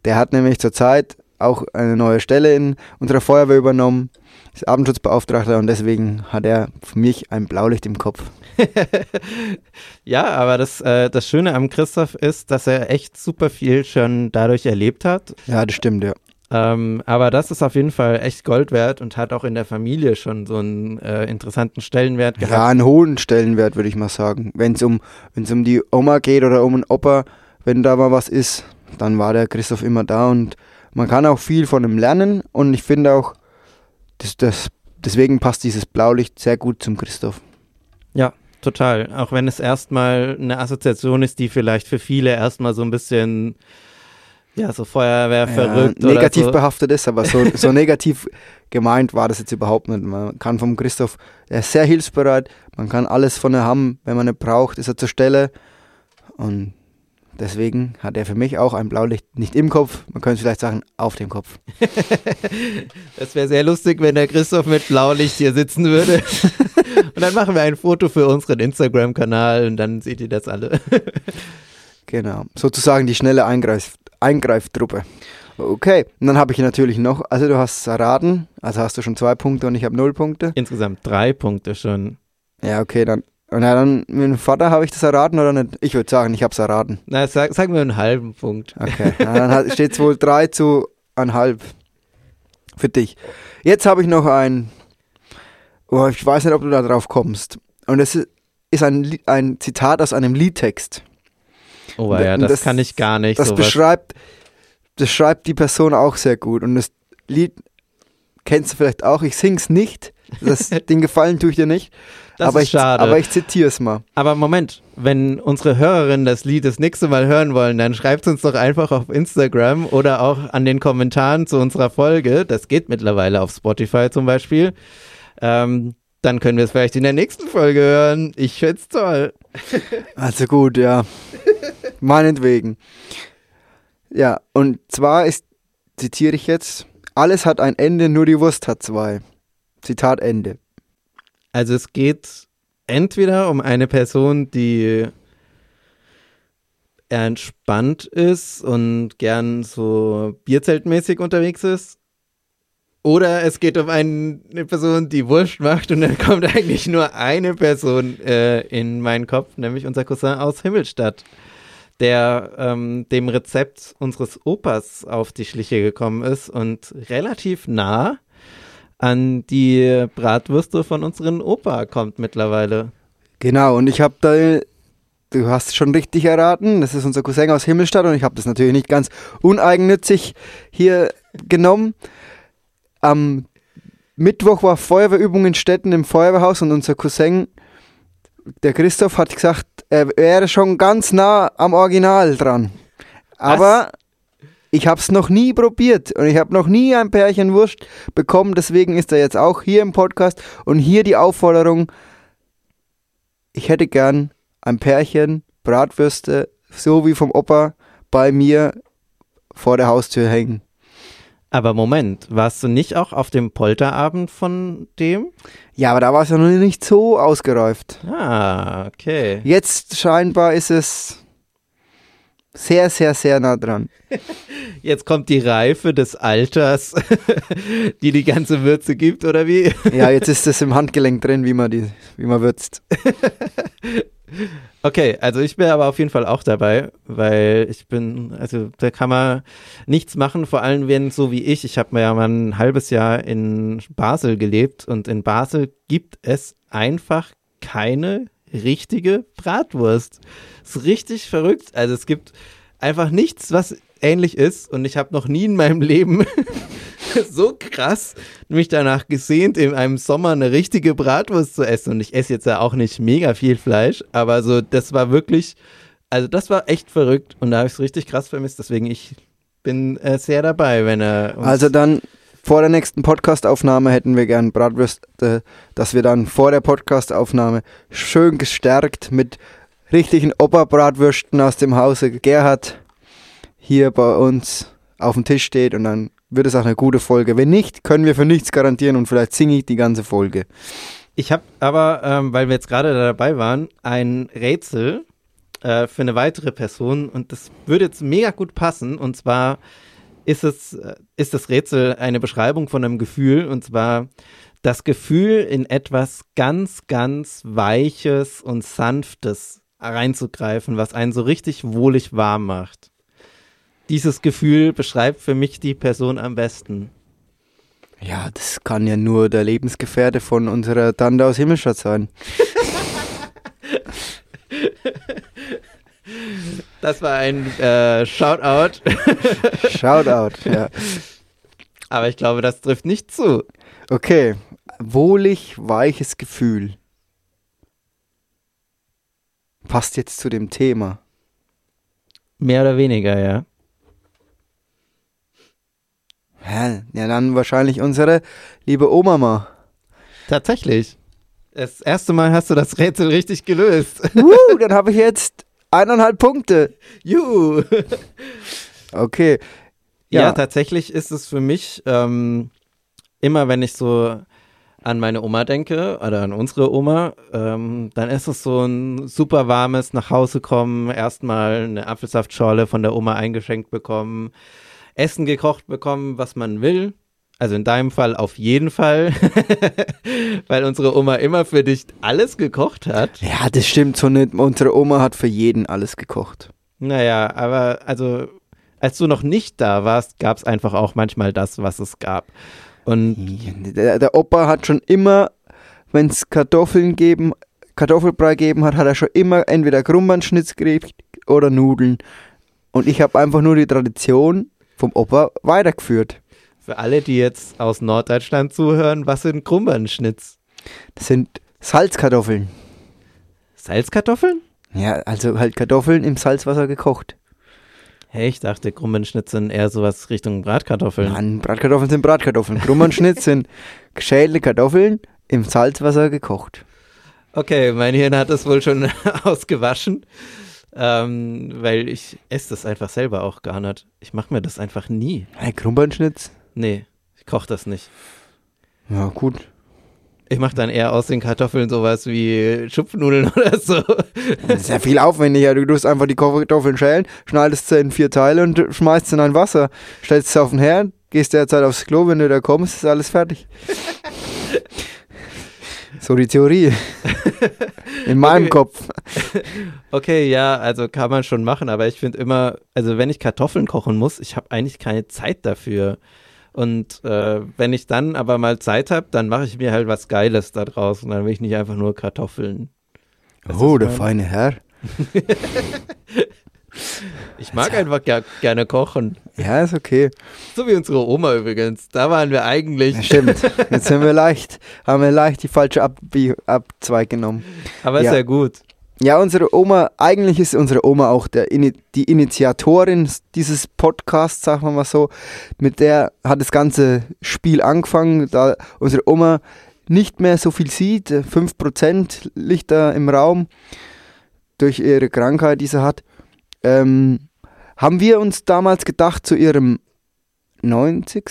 der hat nämlich zurzeit auch eine neue Stelle in unserer Feuerwehr übernommen, ist Abendschutzbeauftragter und deswegen hat er für mich ein Blaulicht im Kopf. ja, aber das, äh, das Schöne am Christoph ist, dass er echt super viel schon dadurch erlebt hat. Ja, das stimmt, ja. Ähm, aber das ist auf jeden Fall echt Gold wert und hat auch in der Familie schon so einen äh, interessanten Stellenwert gehabt. Ja, einen hohen Stellenwert, würde ich mal sagen. Wenn es um, um die Oma geht oder um einen Opa, wenn da mal was ist, dann war der Christoph immer da und man kann auch viel von ihm lernen und ich finde auch, das, das, deswegen passt dieses Blaulicht sehr gut zum Christoph. Ja, total. Auch wenn es erstmal eine Assoziation ist, die vielleicht für viele erstmal so ein bisschen ja, so Feuerwehr verrückt. Ja, negativ so. behaftet ist, aber so, so negativ gemeint war das jetzt überhaupt nicht. Man kann vom Christoph, er ist sehr hilfsbereit, man kann alles von ihm haben, wenn man ihn braucht, ist er zur Stelle. Und deswegen hat er für mich auch ein Blaulicht nicht im Kopf, man könnte vielleicht sagen, auf dem Kopf. das wäre sehr lustig, wenn der Christoph mit Blaulicht hier sitzen würde. und dann machen wir ein Foto für unseren Instagram-Kanal und dann seht ihr das alle. genau, sozusagen die schnelle Eingreif Eingreiftruppe. Okay, und dann habe ich natürlich noch, also du hast erraten, also hast du schon zwei Punkte und ich habe null Punkte. Insgesamt drei Punkte schon. Ja, okay, dann. Und ja, dann mit dem Vater habe ich das erraten oder nicht? Ich würde sagen, ich habe es erraten. Na, sag, sag mir einen halben Punkt. Okay, na, dann steht es wohl drei zu einhalb für dich. Jetzt habe ich noch ein oh, ich weiß nicht, ob du da drauf kommst. Und es ist ein, ein Zitat aus einem Liedtext. Oh ja, das, das, kann ich gar nicht. Das sowas. beschreibt, das schreibt die Person auch sehr gut. Und das Lied kennst du vielleicht auch. Ich sing's nicht. Das, den Gefallen tue ich dir nicht. Das aber ist ich, schade. Aber ich zitiere es mal. Aber Moment, wenn unsere Hörerinnen das Lied das nächste Mal hören wollen, dann schreibt uns doch einfach auf Instagram oder auch an den Kommentaren zu unserer Folge. Das geht mittlerweile auf Spotify zum Beispiel. Ähm, dann können wir es vielleicht in der nächsten Folge hören. Ich finde es toll. Also gut, ja. Meinetwegen. Ja, und zwar ist, zitiere ich jetzt, alles hat ein Ende, nur die Wurst hat zwei. Zitat Ende. Also es geht entweder um eine Person, die entspannt ist und gern so bierzeltmäßig unterwegs ist. Oder es geht um eine Person, die Wurst macht und dann kommt eigentlich nur eine Person äh, in meinen Kopf, nämlich unser Cousin aus Himmelstadt, der ähm, dem Rezept unseres Opas auf die Schliche gekommen ist und relativ nah an die Bratwürste von unserem Opa kommt mittlerweile. Genau, und ich habe da, du hast schon richtig erraten, das ist unser Cousin aus Himmelstadt und ich habe das natürlich nicht ganz uneigennützig hier genommen. Am Mittwoch war Feuerwehrübung in Städten im Feuerwehrhaus und unser Cousin, der Christoph, hat gesagt, er wäre schon ganz nah am Original dran. Aber Was? ich habe es noch nie probiert und ich habe noch nie ein Pärchen Wurst bekommen. Deswegen ist er jetzt auch hier im Podcast und hier die Aufforderung. Ich hätte gern ein Pärchen Bratwürste, so wie vom Opa, bei mir vor der Haustür hängen. Aber Moment, warst du nicht auch auf dem Polterabend von dem? Ja, aber da war es ja noch nicht so ausgeräuft. Ah, okay. Jetzt scheinbar ist es sehr, sehr, sehr nah dran. Jetzt kommt die Reife des Alters, die die ganze Würze gibt, oder wie? Ja, jetzt ist es im Handgelenk drin, wie man, die, wie man würzt. Okay, also ich bin aber auf jeden Fall auch dabei, weil ich bin, also da kann man nichts machen, vor allem wenn so wie ich, ich habe mir ja mal ein halbes Jahr in Basel gelebt und in Basel gibt es einfach keine richtige Bratwurst. Ist richtig verrückt. Also es gibt einfach nichts, was ähnlich ist und ich habe noch nie in meinem Leben so krass mich danach gesehnt, in einem Sommer eine richtige Bratwurst zu essen. Und ich esse jetzt ja auch nicht mega viel Fleisch, aber so, das war wirklich, also das war echt verrückt und da habe ich es richtig krass vermisst. Deswegen ich bin äh, sehr dabei, wenn er. also dann vor der nächsten Podcastaufnahme hätten wir gern Bratwürste, dass wir dann vor der Podcastaufnahme schön gestärkt mit richtigen Opa-Bratwürsten aus dem Hause Gerhard hier bei uns auf dem Tisch steht und dann wird es auch eine gute Folge. Wenn nicht, können wir für nichts garantieren und vielleicht singe ich die ganze Folge. Ich habe aber, ähm, weil wir jetzt gerade dabei waren, ein Rätsel äh, für eine weitere Person und das würde jetzt mega gut passen und zwar ist es, äh, ist das Rätsel eine Beschreibung von einem Gefühl und zwar das Gefühl in etwas ganz, ganz Weiches und Sanftes reinzugreifen, was einen so richtig wohlig warm macht. Dieses Gefühl beschreibt für mich die Person am besten. Ja, das kann ja nur der Lebensgefährte von unserer Tante aus Himmelstadt sein. Das war ein äh, Shoutout. Shoutout, ja. Aber ich glaube, das trifft nicht zu. Okay, wohlig weiches Gefühl. Passt jetzt zu dem Thema. Mehr oder weniger, ja. Ja, dann wahrscheinlich unsere liebe Oma. Tatsächlich. Das erste Mal hast du das Rätsel richtig gelöst. Uh, dann habe ich jetzt eineinhalb Punkte. Juhu. Okay. Ja. ja. tatsächlich ist es für mich ähm, immer, wenn ich so an meine Oma denke oder an unsere Oma, ähm, dann ist es so ein super warmes nach Hause kommen, erstmal eine Apfelsaftschorle von der Oma eingeschenkt bekommen, Essen gekocht bekommen, was man will. Also in deinem Fall auf jeden Fall, weil unsere Oma immer für dich alles gekocht hat. Ja, das stimmt so nicht. Unsere Oma hat für jeden alles gekocht. Naja, aber also als du noch nicht da warst, gab es einfach auch manchmal das, was es gab. Und der, der Opa hat schon immer wenn es Kartoffeln geben, Kartoffelbrei gegeben hat, hat er schon immer entweder Krummernschnitz gekriegt oder Nudeln. Und ich habe einfach nur die Tradition vom Opa weitergeführt. Für alle, die jetzt aus Norddeutschland zuhören, was sind Krummernschnitz? Das sind Salzkartoffeln. Salzkartoffeln? Ja, also halt Kartoffeln im Salzwasser gekocht. Hey, ich dachte, Krummernschnitz sind eher sowas Richtung Bratkartoffeln. Nein, Bratkartoffeln sind Bratkartoffeln. Krummernschnitz sind geschälte Kartoffeln im Salzwasser gekocht. Okay, mein Hirn hat das wohl schon ausgewaschen, ähm, weil ich esse das einfach selber auch gar nicht. Ich mache mir das einfach nie. Hey, Krummernschnitz? Nee, ich koche das nicht. Ja, gut. Ich mache dann eher aus den Kartoffeln sowas wie Schupfnudeln oder so. Das ist ja viel aufwendiger. Du tust einfach die Kartoffeln schälen, schneidest sie in vier Teile und schmeißt sie in ein Wasser. Stellst sie auf den Herd, gehst derzeit aufs Klo, wenn du da kommst, ist alles fertig. So die Theorie. In meinem Okay. Kopf. Okay, ja, also kann man schon machen, aber ich finde immer, also wenn ich Kartoffeln kochen muss, ich habe eigentlich keine Zeit dafür. Und äh, wenn ich dann aber mal Zeit habe, dann mache ich mir halt was Geiles da draus und dann will ich nicht einfach nur Kartoffeln. Du, Oh, der feine Herr. Ich mag einfach ger gerne kochen. Ja, ist okay. So wie unsere Oma übrigens. Da waren wir eigentlich. Ja, stimmt. Jetzt sind wir leicht, haben wir leicht die falsche Abzweig genommen. Aber ist Ja. ja gut. Ja, unsere Oma, eigentlich ist unsere Oma auch der, die Initiatorin dieses Podcasts, sagen wir mal so. Mit der hat das ganze Spiel angefangen, da unsere Oma nicht mehr so viel sieht. äh, 5% liegt da im Raum durch ihre Krankheit, die sie hat. Ähm, haben wir uns damals gedacht, zu ihrem 90.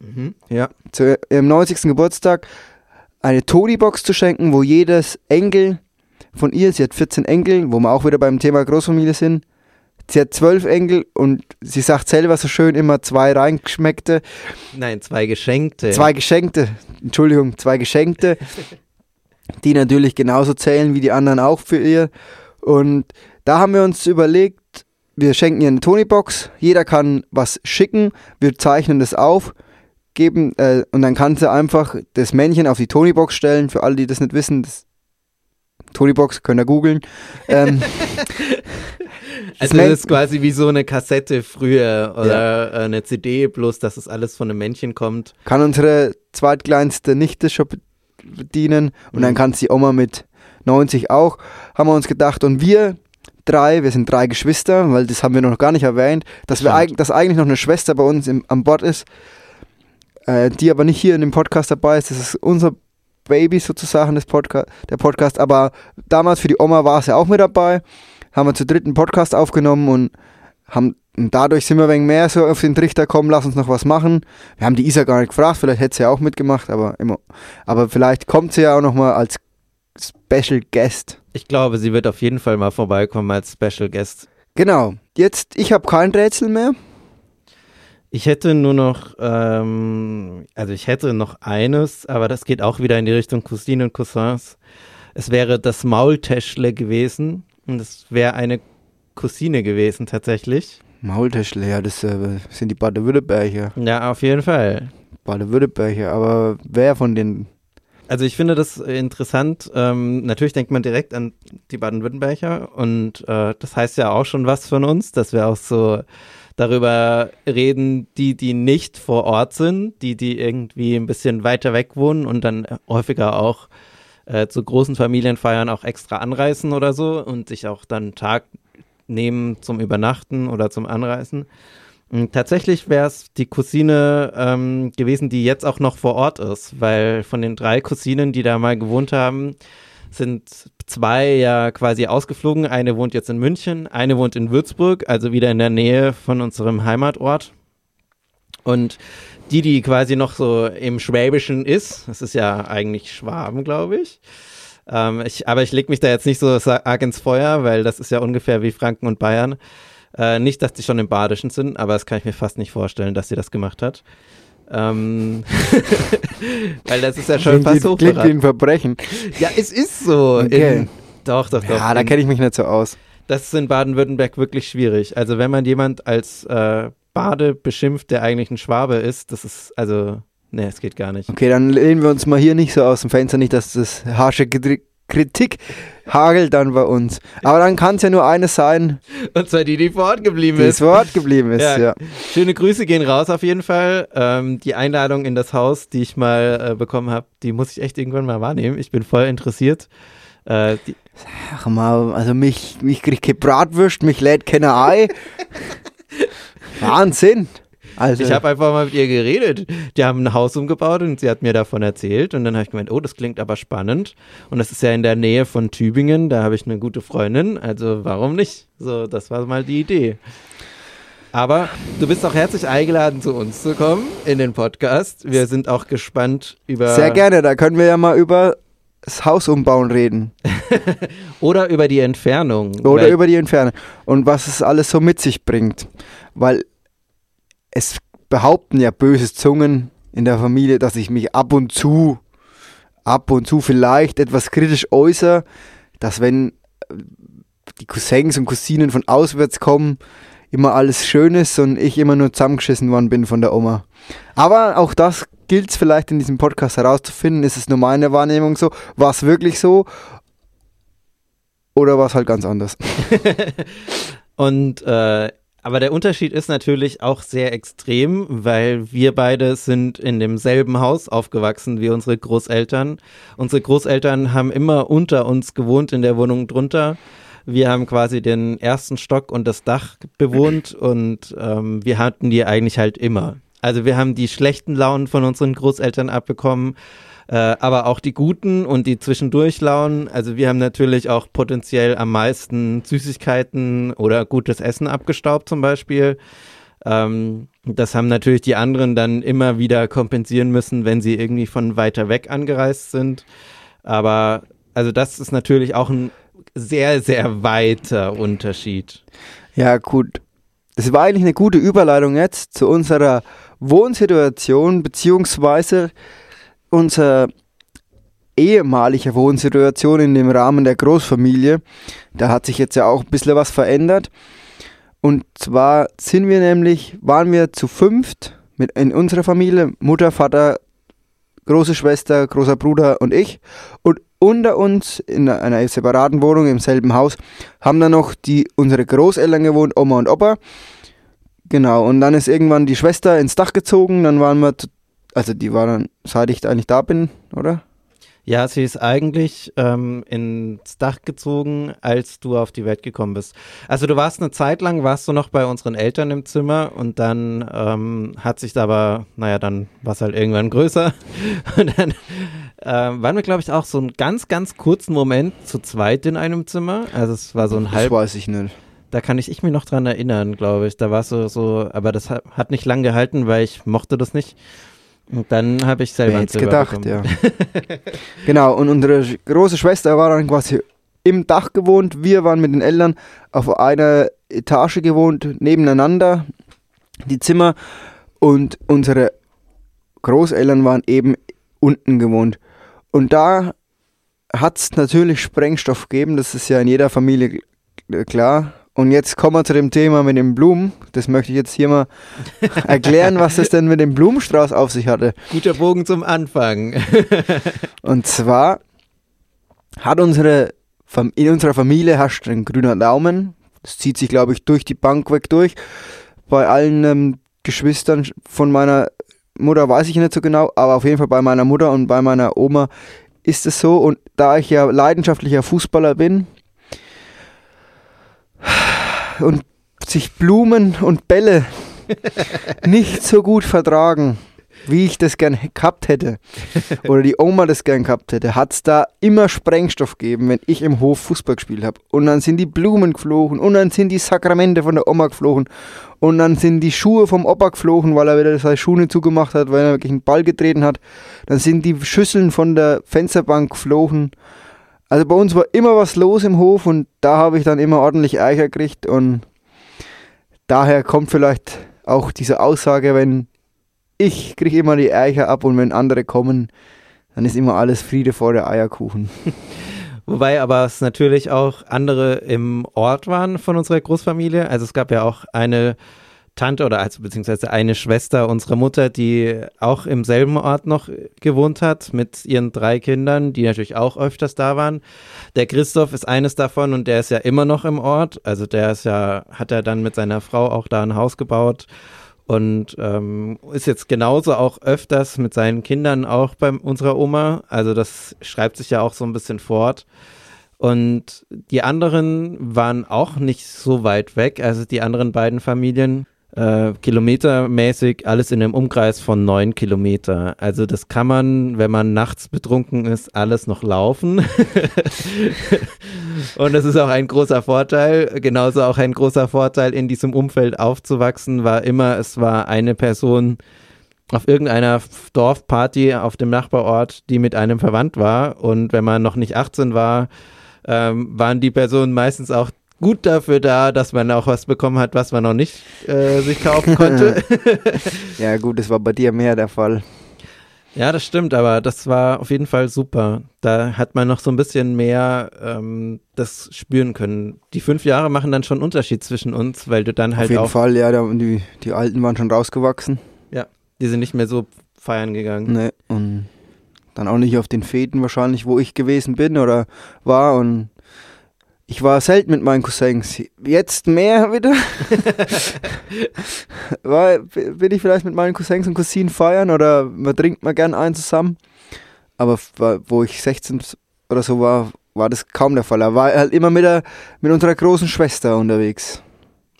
Mhm. Ja. zu ihrem 90. Geburtstag eine Tony-Box zu schenken, wo jedes Enkel von ihr, sie hat 14 Enkel, wo wir auch wieder beim Thema Großfamilie sind, sie hat 12 Enkel und sie sagt selber so schön immer zwei reingeschmeckte, Nein, zwei Geschenkte. zwei geschenkte, Entschuldigung, zwei geschenkte, die natürlich genauso zählen wie die anderen auch für ihr. Und da haben wir uns überlegt, wir schenken ihr eine Tony-Box, jeder kann was schicken, wir zeichnen das auf, geben äh, und dann kann sie einfach das Männchen auf die Tony-Box stellen. Für alle, die das nicht wissen, das Tony-Box könnt ihr googeln. Ähm, Also das ist quasi wie so eine Kassette früher oder äh, eine CD, bloß dass es alles von einem Männchen kommt. kann unsere zweitkleinste Nichte schon be- bedienen und dann Mhm. kann sie Oma mit 90 auch, haben wir uns gedacht. Und wir drei, wir sind drei Geschwister, weil das haben wir noch gar nicht erwähnt, dass, wir eig dass eigentlich noch eine Schwester bei uns im, an Bord ist, äh, die aber nicht hier in dem Podcast dabei ist. Das ist unser Baby sozusagen, das Podca der Podcast. Aber damals für die Oma war es ja auch mit dabei. Haben wir zu dritten Podcast aufgenommen und haben und dadurch sind wir ein wenig mehr so auf den Trichter gekommen, lass uns noch was machen. Wir haben die Isa gar nicht gefragt, vielleicht hätte sie ja auch mitgemacht, aber immer. Aber vielleicht kommt sie ja auch nochmal als Special Guest. Ich glaube, sie wird auf jeden Fall mal vorbeikommen als Special Guest. Genau. Jetzt, ich habe kein Rätsel mehr. Ich hätte nur noch, ähm, also ich hätte noch eines, aber das geht auch wieder in die Richtung Cousinen und Cousins. Es wäre das Maultäschle gewesen und es wäre eine Cousine gewesen tatsächlich. Maultäschle, ja, das äh, sind die Baden-Württemberger. Ja, auf jeden Fall. Baden-Württemberger, aber wer von den. Also ich finde das interessant. Ähm, natürlich denkt man direkt an die Baden-Württemberger und äh, das heißt ja auch schon was von uns, dass wir auch so darüber reden, die, die nicht vor Ort sind, die, die irgendwie ein bisschen weiter weg wohnen und dann häufiger auch äh, zu großen Familienfeiern auch extra anreisen oder so und sich auch dann Tag nehmen zum Übernachten oder zum Anreisen. Und tatsächlich wäre es die Cousine ähm, gewesen, die jetzt auch noch vor Ort ist, weil von den drei Cousinen, die da mal gewohnt haben, sind zwei ja quasi ausgeflogen. Eine wohnt jetzt in München, eine wohnt in Würzburg, also wieder in der Nähe von unserem Heimatort. Und die, die quasi noch so im Schwäbischen ist, das ist ja eigentlich Schwaben, glaube ich. Ähm, ich. Aber ich lege mich da jetzt nicht so arg ins Feuer, weil das ist ja ungefähr wie Franken und Bayern. Äh, nicht, dass die schon im Badischen sind, aber das kann ich mir fast nicht vorstellen, dass sie das gemacht hat. Ähm, weil das ist ja schon fast klingt, klingt wie ein Verbrechen. Ja, es ist so. Okay. In, doch, doch, doch. Ja, da kenne ich mich nicht so aus. das ist in Baden-Württemberg wirklich schwierig. Also wenn man jemand als äh, Bade beschimpft, der eigentlich ein Schwabe ist, das ist, also, Nee, es geht gar nicht. Okay, dann lehnen wir uns mal hier nicht so aus dem Fenster, nicht, dass das harsche Kritik hagelt dann bei uns. Aber dann kann es ja nur eines sein, Und zwar die, die vor Ort geblieben die ist. das Wort geblieben ist. Ja. Ja. Schöne Grüße gehen raus auf jeden Fall. Ähm, die Einladung in das Haus, die ich mal äh, bekommen habe, die muss ich echt irgendwann mal wahrnehmen. Ich bin voll interessiert. Äh, die, Ach mal, also mich, mich kriegt keine Bratwurst, mich lädt keiner Ei. Wahnsinn. Also, ich habe einfach mal mit ihr geredet. Die haben ein Haus umgebaut und sie hat mir davon erzählt. Und dann habe ich gemeint, oh, das klingt aber spannend. Und das ist ja in der Nähe von Tübingen. Da habe ich eine gute Freundin. Also warum nicht? So, das war mal die Idee. Aber du bist auch herzlich eingeladen, zu uns zu kommen in den Podcast. Wir sind auch gespannt über. sehr gerne, da können wir ja mal über das Haus umbauen reden. Oder über die Entfernung. Oder über die Entfernung. Und was es alles so mit sich bringt. Weil es behaupten ja böse Zungen in der Familie, dass ich mich ab und zu, ab und zu vielleicht etwas kritisch äußere, dass wenn äh, die Cousins und Cousinen von auswärts kommen, immer alles schön ist und ich immer nur zusammengeschissen worden bin von der Oma. Aber auch das gilt es vielleicht in diesem Podcast herauszufinden. Ist es nur meine Wahrnehmung so? War es wirklich so? Oder war es halt ganz anders? Und äh, aber der Unterschied ist natürlich auch sehr extrem, weil wir beide sind in demselben Haus aufgewachsen wie unsere Großeltern. Unsere Großeltern haben immer unter uns gewohnt in der Wohnung drunter. Wir haben quasi den ersten Stock und das Dach bewohnt und ähm, wir hatten die eigentlich halt immer. Also wir haben die schlechten Launen von unseren Großeltern abbekommen, äh, aber auch die guten und die Zwischendurchlaunen. Also wir haben natürlich auch potenziell am meisten Süßigkeiten oder gutes Essen abgestaubt zum Beispiel. Ähm, das haben natürlich die anderen dann immer wieder kompensieren müssen, wenn sie irgendwie von weiter weg angereist sind. Aber also das ist natürlich auch ein sehr, sehr weiter Unterschied. Ja, gut. Das war eigentlich eine gute Überleitung jetzt zu unserer Wohnsituation, beziehungsweise unserer ehemalige Wohnsituation in dem Rahmen der Großfamilie. Da hat sich jetzt ja auch ein bisschen was verändert. Und zwar sind wir nämlich, waren wir zu fünft mit in unserer Familie, Mutter, Vater, große Schwester, großer Bruder und ich. Und unter uns in einer separaten Wohnung im selben Haus haben dann noch die, unsere Großeltern gewohnt, Oma und Opa. Genau, und dann ist irgendwann die Schwester ins Dach gezogen, dann waren wir, zu- also die war dann, seit ich eigentlich da bin, oder? Ja, sie ist eigentlich ähm, ins Dach gezogen, als du auf die Welt gekommen bist. Also du warst eine Zeit lang, warst du noch bei unseren Eltern im Zimmer und dann ähm, hat sich aber, naja, dann war es halt irgendwann größer. Und dann ähm, waren wir, glaube ich, auch so einen ganz, ganz kurzen Moment zu zweit in einem Zimmer. Also es war so ein Das halb, weiß ich nicht. da kann ich, ich mich noch dran erinnern, glaube ich. Da war es so, so, aber das hat, hat nicht lang gehalten, weil ich mochte das nicht. Und dann habe ich selber Zimmer gedacht, ja. genau, und unsere große Schwester war dann quasi im Dach gewohnt. Wir waren mit den Eltern auf einer Etage gewohnt, nebeneinander, die Zimmer. Und unsere Großeltern waren eben unten gewohnt. Und da hat es natürlich Sprengstoff gegeben, das ist ja in jeder Familie äh, klar. Und jetzt kommen wir zu dem Thema mit den Blumen. Das möchte ich jetzt hier mal erklären, was das denn mit dem Blumenstrauß auf sich hatte. Guter Bogen zum Anfang. Und zwar hat unsere in unserer Familie herrscht ein grüner Daumen. Das zieht sich, glaube ich, durch die Bank weg durch. Bei allen ähm, Geschwistern von meiner Mutter weiß ich nicht so genau, aber auf jeden Fall bei meiner Mutter und bei meiner Oma ist es so. Und da ich ja leidenschaftlicher Fußballer bin und sich Blumen und Bälle nicht so gut vertragen, wie ich das gern gehabt hätte, oder die Oma das gern gehabt hätte, hat es da immer Sprengstoff gegeben, wenn ich im Hof Fußball gespielt habe. Und dann sind die Blumen geflogen und dann sind die Sakramente von der Oma geflogen und dann sind die Schuhe vom Opa geflogen, weil er wieder seine Schuhe nicht zugemacht hat, weil er wirklich einen Ball getreten hat. Dann sind die Schüsseln von der Fensterbank geflogen. Also bei uns war immer was los im Hof und da habe ich dann immer ordentlich Eicher gekriegt und daher kommt vielleicht auch diese Aussage, wenn ich kriege immer die Eicher ab und wenn andere kommen, dann ist immer alles Friede vor der Eierkuchen. Wobei aber es natürlich auch andere im Ort waren von unserer Großfamilie. Also es gab ja auch eine Tante oder also beziehungsweise eine Schwester unserer Mutter, die auch im selben Ort noch gewohnt hat mit ihren drei Kindern, die natürlich auch öfters da waren. Der Christoph ist eines davon und der ist ja immer noch im Ort. Also der ist ja, hat er dann mit seiner Frau auch da ein Haus gebaut und ähm, ist jetzt genauso auch öfters mit seinen Kindern auch bei unserer Oma. Also das schreibt sich ja auch so ein bisschen fort. Und die anderen waren auch nicht so weit weg, also die anderen beiden Familien. Äh, kilometermäßig alles in einem Umkreis von neun Kilometer. Also das kann man, wenn man nachts betrunken ist, alles noch laufen. Und das ist auch ein großer Vorteil. Genauso auch ein großer Vorteil, in diesem Umfeld aufzuwachsen, war immer, es war eine Person auf irgendeiner Dorfparty auf dem Nachbarort, die mit einem verwandt war. Und wenn man noch nicht 18 war, ähm, waren die Personen meistens auch gut dafür da, dass man auch was bekommen hat, was man noch nicht äh, sich kaufen konnte. ja, gut, das war bei dir mehr der Fall. Ja, das stimmt, aber das war auf jeden Fall super. Da hat man noch so ein bisschen mehr ähm, das spüren können. Die fünf Jahre machen dann schon einen Unterschied zwischen uns, weil du dann halt. Auf jeden auch, Fall, ja, die, die Alten waren schon rausgewachsen. Ja, die sind nicht mehr so feiern gegangen. Nee, und dann auch nicht auf den Fäden wahrscheinlich, wo ich gewesen bin oder war und ich war selten mit meinen Cousins. Jetzt mehr wieder. war, bin ich vielleicht mit meinen Cousins und Cousinen feiern oder man trinkt mal gern einen zusammen. Aber wo ich 16 oder so war, war das kaum der Fall. Er war halt immer mit, der, mit unserer großen Schwester unterwegs.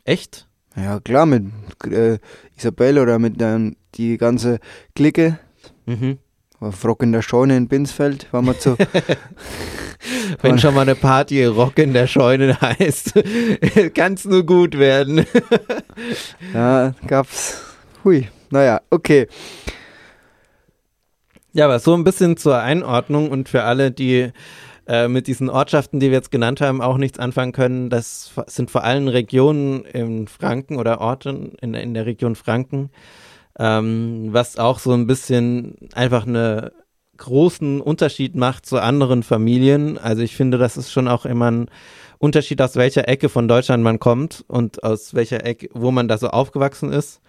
Echt? Ja, klar, mit äh, Isabelle oder mit ähm, die ganze Clique. Mhm. Rock in der Scheune in Binsfeld, waren wir zu. Wenn schon mal eine Party Rock in der Scheune heißt, kann es nur gut werden. ja, gab's. Hui, naja, okay. Ja, aber so ein bisschen zur Einordnung und für alle, die äh, mit diesen Ortschaften, die wir jetzt genannt haben, auch nichts anfangen können, das sind vor allem Regionen in Franken oder Orten in, in der Region Franken ähm, was auch so ein bisschen einfach einen großen Unterschied macht zu anderen Familien. Also ich finde, das ist schon auch immer ein Unterschied, aus welcher Ecke von Deutschland man kommt und aus welcher Ecke, wo man da so aufgewachsen ist.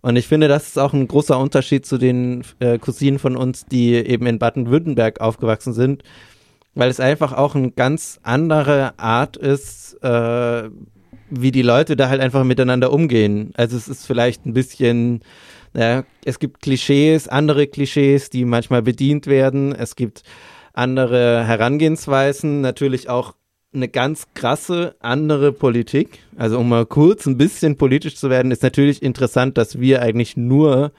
Und ich finde, das ist auch ein großer Unterschied zu den äh, Cousinen von uns, die eben in Baden-Württemberg aufgewachsen sind, weil es einfach auch eine ganz andere Art ist, äh, wie die Leute da halt einfach miteinander umgehen. Also es ist vielleicht ein bisschen ja, es gibt Klischees, andere Klischees, die manchmal bedient werden. Es gibt andere Herangehensweisen, natürlich auch eine ganz krasse andere Politik. Also um mal kurz ein bisschen politisch zu werden, ist natürlich interessant, dass wir eigentlich nur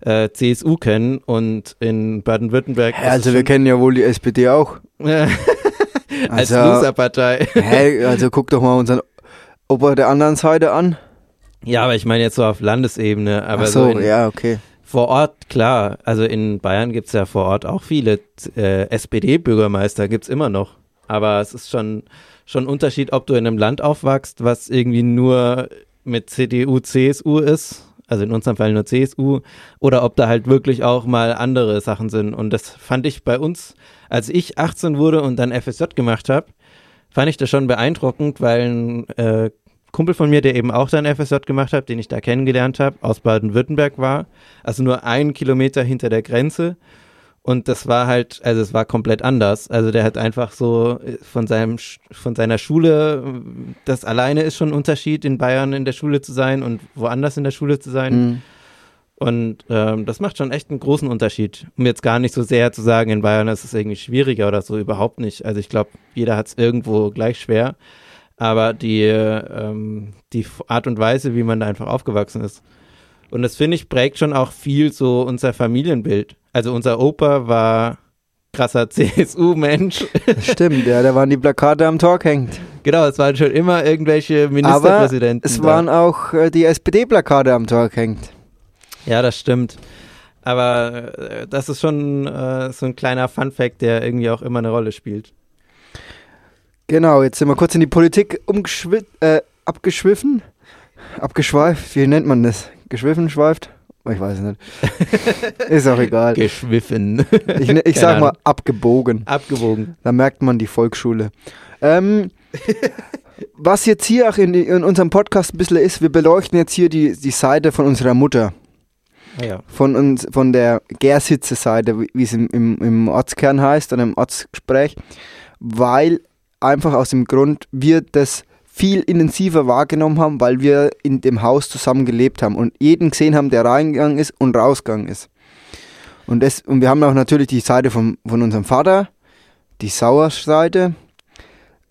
äh, CSU kennen und in Baden-Württemberg. Also wir kennen ja wohl die SPD auch. Als also, Loserpartei. Hey, also guck doch mal unseren Opa der anderen Seite an. Ja, aber ich meine jetzt so auf Landesebene. Aber Ach so, so in, ja, okay. Vor Ort, klar. Also in Bayern gibt es ja vor Ort auch viele äh, SPD-Bürgermeister, gibt es immer noch. Aber es ist schon, schon ein Unterschied, ob du in einem Land aufwachst, was irgendwie nur mit CDU, CSU ist, also in unserem Fall nur CSU, oder ob da halt wirklich auch mal andere Sachen sind. Und das fand ich bei uns, als ich 18 wurde und dann FSJ gemacht habe, fand ich das schon beeindruckend, weil ein äh, Kumpel von mir, der eben auch dann FSJ gemacht hat, den ich da kennengelernt habe, aus Baden-Württemberg war. Also nur einen Kilometer hinter der Grenze. Und das war halt, also es war komplett anders. Also der hat einfach so äh, von seinem, von seiner Schule, das alleine ist schon ein Unterschied, in Bayern in der Schule zu sein und woanders in der Schule zu sein. Mhm. Und ähm, das macht schon echt einen großen Unterschied. Um jetzt gar nicht so sehr zu sagen, in Bayern ist es irgendwie schwieriger oder so, überhaupt nicht. Also ich glaube, jeder hat es irgendwo gleich schwer aber die, ähm, die Art und Weise, wie man da einfach aufgewachsen ist. Und das finde ich prägt schon auch viel so unser Familienbild. Also unser Opa war krasser CSU-Mensch. Stimmt, ja, da waren die Plakate am Tor hängt. Genau, es waren schon immer irgendwelche Ministerpräsidenten. Aber es da. waren auch äh, die SPD-Plakate am Tor hängt. Ja, das stimmt. Aber äh, das ist schon äh, so ein kleiner Fun-Fact, der irgendwie auch immer eine Rolle spielt. Genau, jetzt sind wir kurz in die Politik äh, abgeschwiffen. Abgeschweift, wie nennt man das? Geschwiffen, schweift? Ich weiß nicht. Ist auch egal. Geschwiffen. Ich, ne, ich sag mal abgebogen. Abgebogen. Da merkt man die Volksschule. Ähm, was jetzt hier auch in, in unserem Podcast ein bisschen ist, wir beleuchten jetzt hier die, die Seite von unserer Mutter. Ah, ja. Von uns, von der Gersitze-Seite, wie wie es im, im, im Ortskern heißt, und im Ortsgespräch, weil einfach aus dem Grund wir das viel intensiver wahrgenommen haben, weil wir in dem Haus zusammen gelebt haben und jeden gesehen haben, der reingegangen ist und rausgegangen ist. Und, das, und wir haben auch natürlich die Seite von, von unserem Vater, die Sauerseite.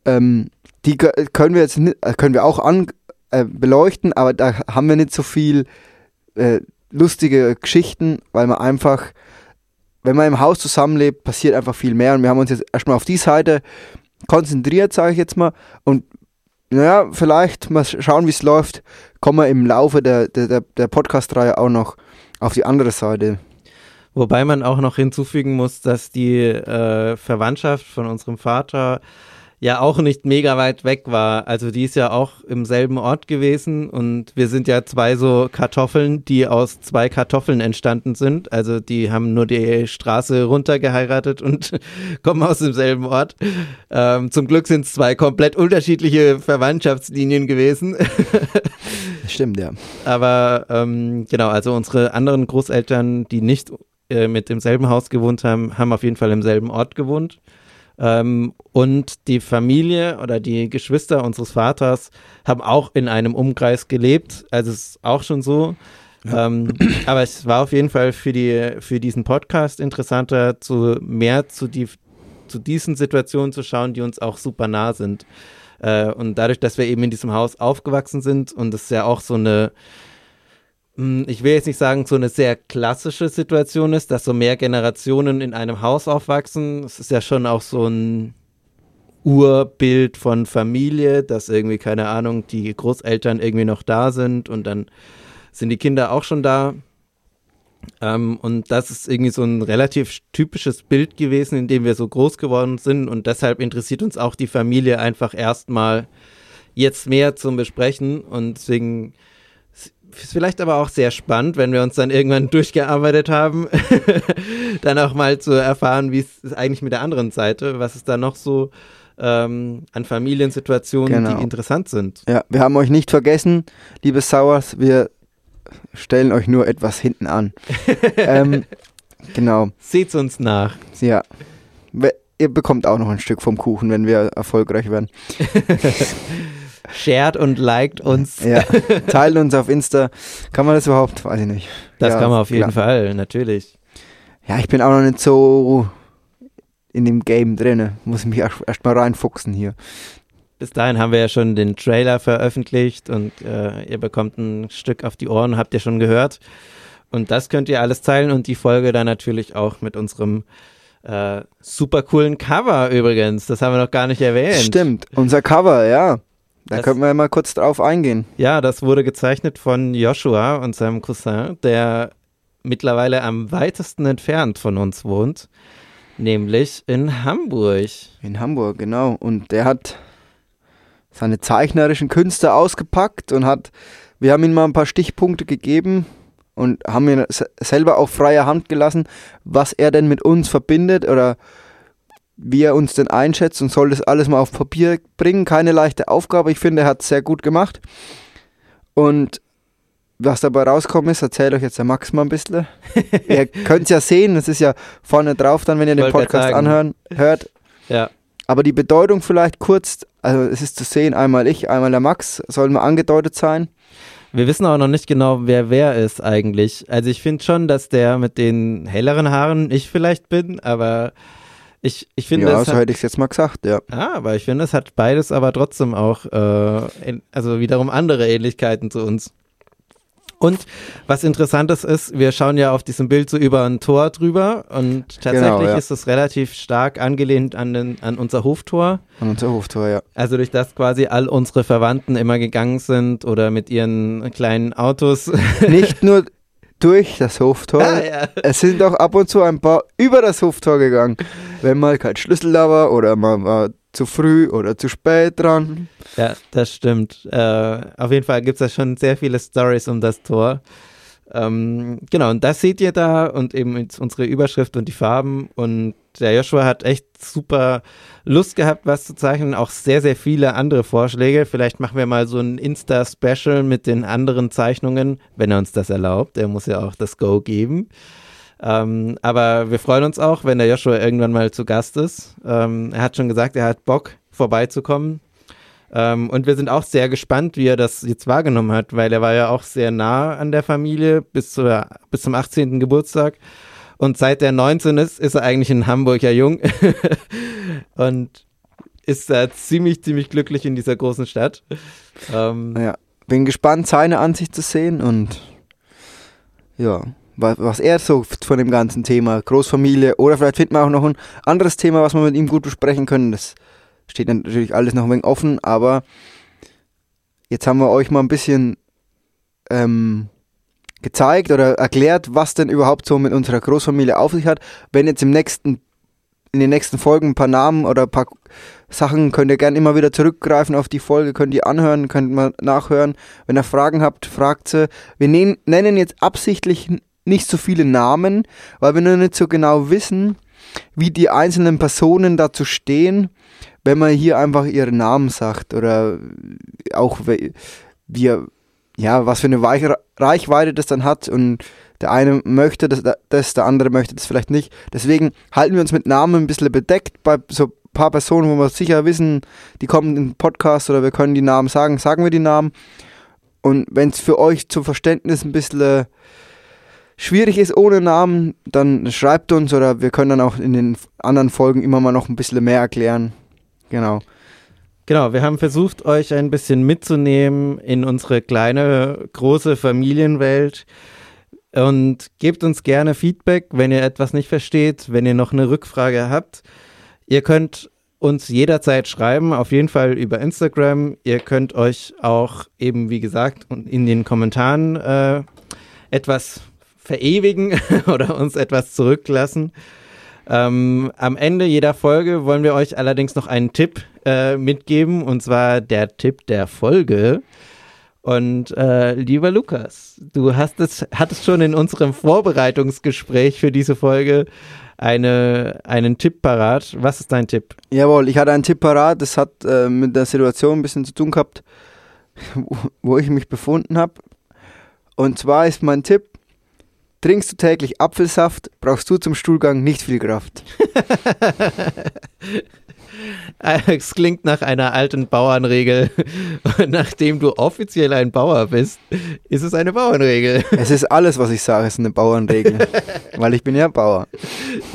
Ähm, die kö- können wir jetzt nicht, äh, können wir auch an, äh, beleuchten, aber da haben wir nicht so viel äh, lustige Geschichten, weil man einfach, wenn man im Haus zusammenlebt, passiert einfach viel mehr. Und wir haben uns jetzt erstmal auf die Seite konzentriert, sage ich jetzt mal. Und naja, vielleicht mal schauen, wie es läuft, kommen wir im Laufe der, der, der, Podcast-Reihe auch noch auf die andere Seite. Wobei man auch noch hinzufügen muss, dass die äh, Verwandtschaft von unserem Vater ja auch nicht mega weit weg war. Also die ist ja auch im selben Ort gewesen und wir sind ja zwei so Kartoffeln, die aus zwei Kartoffeln entstanden sind. Also die haben nur die Straße runter geheiratet und kommen aus demselben Ort. Ähm, zum Glück sind es zwei komplett unterschiedliche Verwandtschaftslinien gewesen. Stimmt, ja. Aber ähm, genau, also unsere anderen Großeltern, die nicht äh, mit im selben Haus gewohnt haben, haben auf jeden Fall im selben Ort gewohnt. Ähm, und die Familie oder die Geschwister unseres Vaters haben auch in einem Umkreis gelebt. Also es ist auch schon so. Ähm, aber es war auf jeden Fall für, die, für diesen Podcast interessanter, zu, mehr zu, die, zu diesen Situationen zu schauen, die uns auch super nah sind. Äh, und dadurch, dass wir eben in diesem Haus aufgewachsen sind und es ja auch so eine, ich will jetzt nicht sagen, so eine sehr klassische Situation ist, dass so mehr Generationen in einem Haus aufwachsen. Es ist ja schon auch so ein Urbild von Familie, dass irgendwie, keine Ahnung, die Großeltern irgendwie noch da sind und dann sind die Kinder auch schon da. Ähm, und das ist irgendwie so ein relativ typisches Bild gewesen, in dem wir so groß geworden sind. Und deshalb interessiert uns auch die Familie einfach erstmal jetzt mehr zum Besprechen. Und deswegen ist vielleicht aber auch sehr spannend, wenn wir uns dann irgendwann durchgearbeitet haben, dann auch mal zu erfahren, wie es eigentlich mit der anderen Seite, was es da noch so ähm, an Familiensituationen, Genau. die interessant sind. Ja, wir haben euch nicht vergessen, liebe Sauers, wir stellen euch nur etwas hinten an. ähm, genau, Seht's uns nach. ja. Ihr bekommt auch noch ein Stück vom Kuchen, wenn wir erfolgreich werden. Shared und liked uns. Ja, teilt uns auf Insta. Kann man das überhaupt? Weiß ich nicht. Das ja, kann man auf jeden klar. Fall, natürlich. Ja, ich bin auch noch nicht so in dem Game drin. Muss ich mich erst, erst mal reinfuchsen hier. Bis dahin haben wir ja schon den Trailer veröffentlicht und äh, ihr bekommt ein Stück auf die Ohren, habt ihr schon gehört. Und das könnt ihr alles teilen und die Folge dann natürlich auch mit unserem äh, super coolen Cover übrigens. Das haben wir noch gar nicht erwähnt. Stimmt, unser Cover, ja. Da Das- können wir mal kurz drauf eingehen. Ja, das wurde gezeichnet von Joshua und seinem Cousin, der mittlerweile am weitesten entfernt von uns wohnt, nämlich in Hamburg. In Hamburg, genau. Und der hat seine zeichnerischen Künste ausgepackt und hat, wir haben ihm mal ein paar Stichpunkte gegeben und haben ihn se- selber auf freie Hand gelassen, was er denn mit uns verbindet oder wie er uns denn einschätzt und soll das alles mal auf Papier bringen. Keine leichte Aufgabe. Ich finde, er hat es sehr gut gemacht. Und was dabei rauskommt ist, erzählt euch jetzt der Max mal ein bisschen. ihr könnt es ja sehen, das ist ja vorne drauf dann, wenn ihr den Podcast anhören, hört. Ja, Aber die Bedeutung vielleicht kurz, also es ist zu sehen, einmal ich, einmal der Max, soll mal angedeutet sein. wir wissen auch noch nicht genau, wer wer ist eigentlich. Also ich finde schon, dass der mit den helleren Haaren ich vielleicht bin, aber ich, ich finde ja, es so hat, hätte ich es jetzt mal gesagt, ja. ah, aber ich finde es hat beides aber trotzdem auch äh, also wiederum andere Ähnlichkeiten zu uns. Und was interessantes ist, wir schauen ja auf diesem Bild so über ein Tor drüber und tatsächlich Genau, ja. ist es relativ stark angelehnt an, den, an unser Hoftor. An unser Hoftor, ja. Also durch das quasi all unsere Verwandten immer gegangen sind oder mit ihren kleinen Autos. Nicht nur durch das Hoftor, Ah, ja. es sind auch ab und zu ein paar über das Hoftor gegangen. Wenn mal kein Schlüssel da war oder man war zu früh oder zu spät dran. ja, das stimmt. Äh, auf jeden Fall gibt es da schon sehr viele Stories um das Tor. Ähm, genau, und das seht ihr da und eben unsere Überschrift und die Farben. Und der Joshua hat echt super Lust gehabt, was zu zeichnen. Auch sehr, sehr viele andere Vorschläge. Vielleicht machen wir mal so ein Insta-Special mit den anderen Zeichnungen, wenn er uns das erlaubt. Er muss ja auch das Go geben. Ähm, aber wir freuen uns auch, wenn der Joshua irgendwann mal zu Gast ist. Ähm, er hat schon gesagt, er hat Bock vorbeizukommen. Ähm, und wir sind auch sehr gespannt, wie er das jetzt wahrgenommen hat, weil er war ja auch sehr nah an der Familie bis, zur, bis zum 18. Geburtstag. Und seit er 19 ist, ist er eigentlich in Hamburg ja jung. und ist da ziemlich, ziemlich glücklich in dieser großen Stadt. Ähm, ja, bin gespannt, seine Ansicht zu sehen und ja, was, er so von dem ganzen Thema Großfamilie oder vielleicht finden wir auch noch ein anderes Thema, was wir mit ihm gut besprechen können. Das Steht natürlich alles noch ein wenig offen, aber jetzt haben wir euch mal ein bisschen ähm, gezeigt oder erklärt, was denn überhaupt so mit unserer Großfamilie auf sich hat. Wenn jetzt im nächsten, in den nächsten Folgen ein paar Namen oder ein paar Sachen könnt ihr gerne immer wieder zurückgreifen auf die Folge, könnt ihr anhören, könnt mal nachhören. Wenn ihr Fragen habt, fragt sie. Wir nennen jetzt absichtlich nicht so viele Namen, weil wir nur nicht so genau wissen, wie die einzelnen Personen dazu stehen wenn man hier einfach ihren Namen sagt oder auch wie, ja, was für eine Reichweite das dann hat und der eine möchte das, das, der andere möchte das vielleicht nicht. Deswegen halten wir uns mit Namen ein bisschen bedeckt bei so paar Personen, wo wir sicher wissen, die kommen in den Podcast oder wir können die Namen sagen, sagen wir die Namen. Und wenn es für euch zum Verständnis ein bisschen schwierig ist ohne Namen, dann schreibt uns oder wir können dann auch in den anderen Folgen immer mal noch ein bisschen mehr erklären. Genau. Genau, wir haben versucht, euch ein bisschen mitzunehmen in unsere kleine, große Familienwelt. Und gebt uns gerne Feedback, wenn ihr etwas nicht versteht, wenn ihr noch eine Rückfrage habt. Ihr könnt uns jederzeit schreiben, auf jeden Fall über Instagram. Ihr könnt euch auch eben, wie gesagt, in den Kommentaren äh, etwas verewigen oder uns etwas zurücklassen. Ähm, am Ende jeder Folge wollen wir euch allerdings noch einen Tipp äh, mitgeben, und zwar der Tipp der Folge. Und äh, lieber Lukas, du hast es, hattest schon in unserem Vorbereitungsgespräch für diese Folge eine, einen Tipp parat. Was ist dein Tipp? Jawohl, ich hatte einen Tipp parat. Das hat äh, mit der Situation ein bisschen zu tun gehabt, wo, wo ich mich befunden habe. Und zwar ist mein Tipp, Trinkst du täglich Apfelsaft, brauchst du zum Stuhlgang nicht viel Kraft. Es klingt nach einer alten Bauernregel. Und nachdem du offiziell ein Bauer bist, ist es eine Bauernregel. Es ist alles, was ich sage, ist eine Bauernregel. weil ich bin ja Bauer.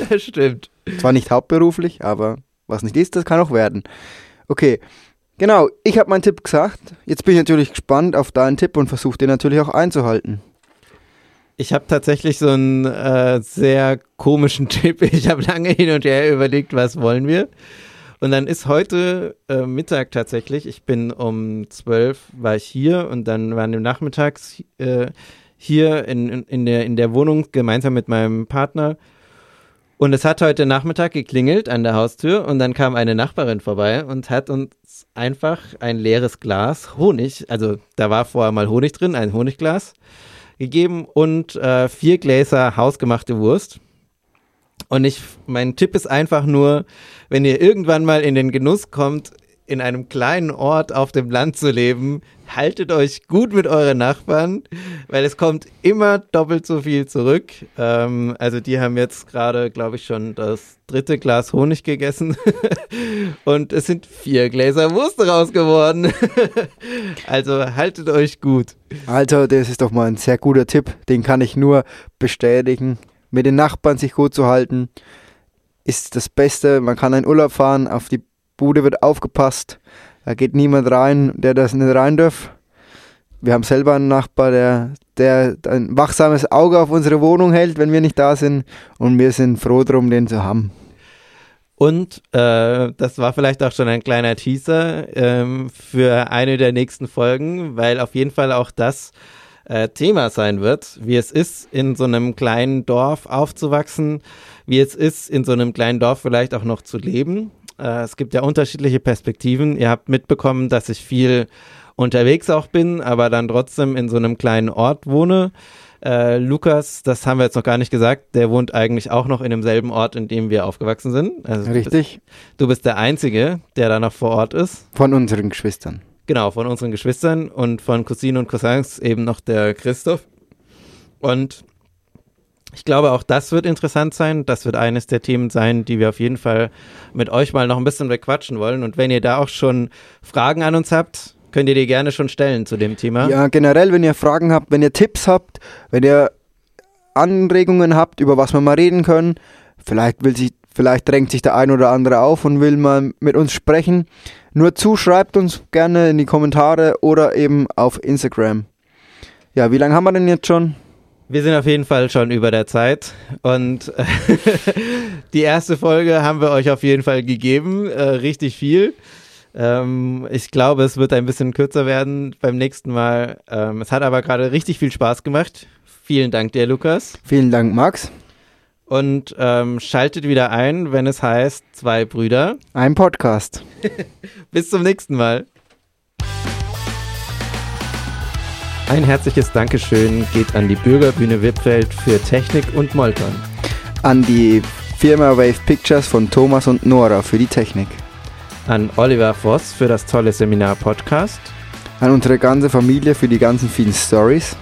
Das stimmt. Zwar nicht hauptberuflich, aber was nicht ist, das kann auch werden. Okay, genau. Ich habe meinen Tipp gesagt. Jetzt bin ich natürlich gespannt auf deinen Tipp und versuche den natürlich auch einzuhalten. Ich habe tatsächlich so einen äh, sehr komischen Tipp. Ich habe lange hin und her überlegt, was wollen wir. Und dann ist heute äh, Mittag tatsächlich, ich bin um zwölf, war ich hier und dann waren wir nachmittags äh, hier in, in, in, der, in der Wohnung gemeinsam mit meinem Partner. Und es hat heute Nachmittag geklingelt an der Haustür und dann kam eine Nachbarin vorbei und hat uns einfach ein leeres Glas Honig, also da war vorher mal Honig drin, ein Honigglas, gegeben und äh, vier Gläser hausgemachte Wurst. Und ich, mein Tipp ist einfach nur, wenn ihr irgendwann mal in den Genuss kommt, in einem kleinen Ort auf dem Land zu leben, haltet euch gut mit euren Nachbarn, weil es kommt immer doppelt so viel zurück. Ähm, also die haben jetzt gerade, glaube ich, schon das dritte Glas Honig gegessen und es sind vier Gläser Wurst raus geworden. also haltet euch gut. Alter, das ist doch mal ein sehr guter Tipp. Den kann ich nur bestätigen. Mit den Nachbarn sich gut zu halten ist das Beste. Man kann in Urlaub fahren, auf die Bude wird aufgepasst. Da geht niemand rein, der das nicht rein darf. Wir haben selber einen Nachbar, der, der ein wachsames Auge auf unsere Wohnung hält, wenn wir nicht da sind. Und wir sind froh drum, den zu haben. Und äh, das war vielleicht auch schon ein kleiner Teaser ähm, für eine der nächsten Folgen, weil auf jeden Fall auch das äh, Thema sein wird, wie es ist, in so einem kleinen Dorf aufzuwachsen, wie es ist, in so einem kleinen Dorf vielleicht auch noch zu leben. Äh, es gibt ja unterschiedliche Perspektiven. Ihr habt mitbekommen, dass ich viel unterwegs auch bin, aber dann trotzdem in so einem kleinen Ort wohne. Äh, Lukas, das haben wir jetzt noch gar nicht gesagt, der wohnt eigentlich auch noch in demselben Ort, in dem wir aufgewachsen sind. Also Richtig. Du bist, du bist der Einzige, der da noch vor Ort ist. Von unseren Geschwistern. Genau, von unseren Geschwistern und von Cousinen und Cousins eben noch der Christoph. Und ich glaube, auch das wird interessant sein. Das wird eines der Themen sein, die wir auf jeden Fall mit euch mal noch ein bisschen bequatschen wollen. Und wenn ihr da auch schon Fragen an uns habt, könnt ihr die gerne schon stellen zu dem Thema. Ja, generell, wenn ihr Fragen habt, wenn ihr Tipps habt, wenn ihr Anregungen habt, über was wir mal reden können, vielleicht will sich, vielleicht drängt sich der ein oder andere auf und will mal mit uns sprechen. Nur zu, schreibt uns gerne in die Kommentare oder eben auf Instagram. Ja, wie lange haben wir denn jetzt schon? Wir sind auf jeden Fall schon über der Zeit und die erste Folge haben wir euch auf jeden Fall gegeben, äh, richtig viel. Ähm, ich glaube, es wird ein bisschen kürzer werden beim nächsten Mal. Ähm, es hat aber gerade richtig viel Spaß gemacht. Vielen Dank dir, Lukas. Vielen Dank, Max. Und ähm, schaltet wieder ein, wenn es heißt Zwei Brüder. Ein Podcast. Bis zum nächsten Mal. Ein herzliches Dankeschön geht an die Bürgerbühne Wippfeld für Technik und Molton. An die Firma Wave Pictures von Thomas und Nora für die Technik. An Oliver Voss für das tolle Seminar-Podcast. An unsere ganze Familie für die ganzen vielen Stories.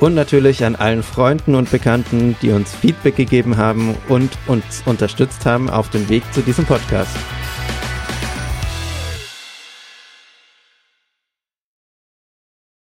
Und natürlich an allen Freunden und Bekannten, die uns Feedback gegeben haben und uns unterstützt haben auf dem Weg zu diesem Podcast.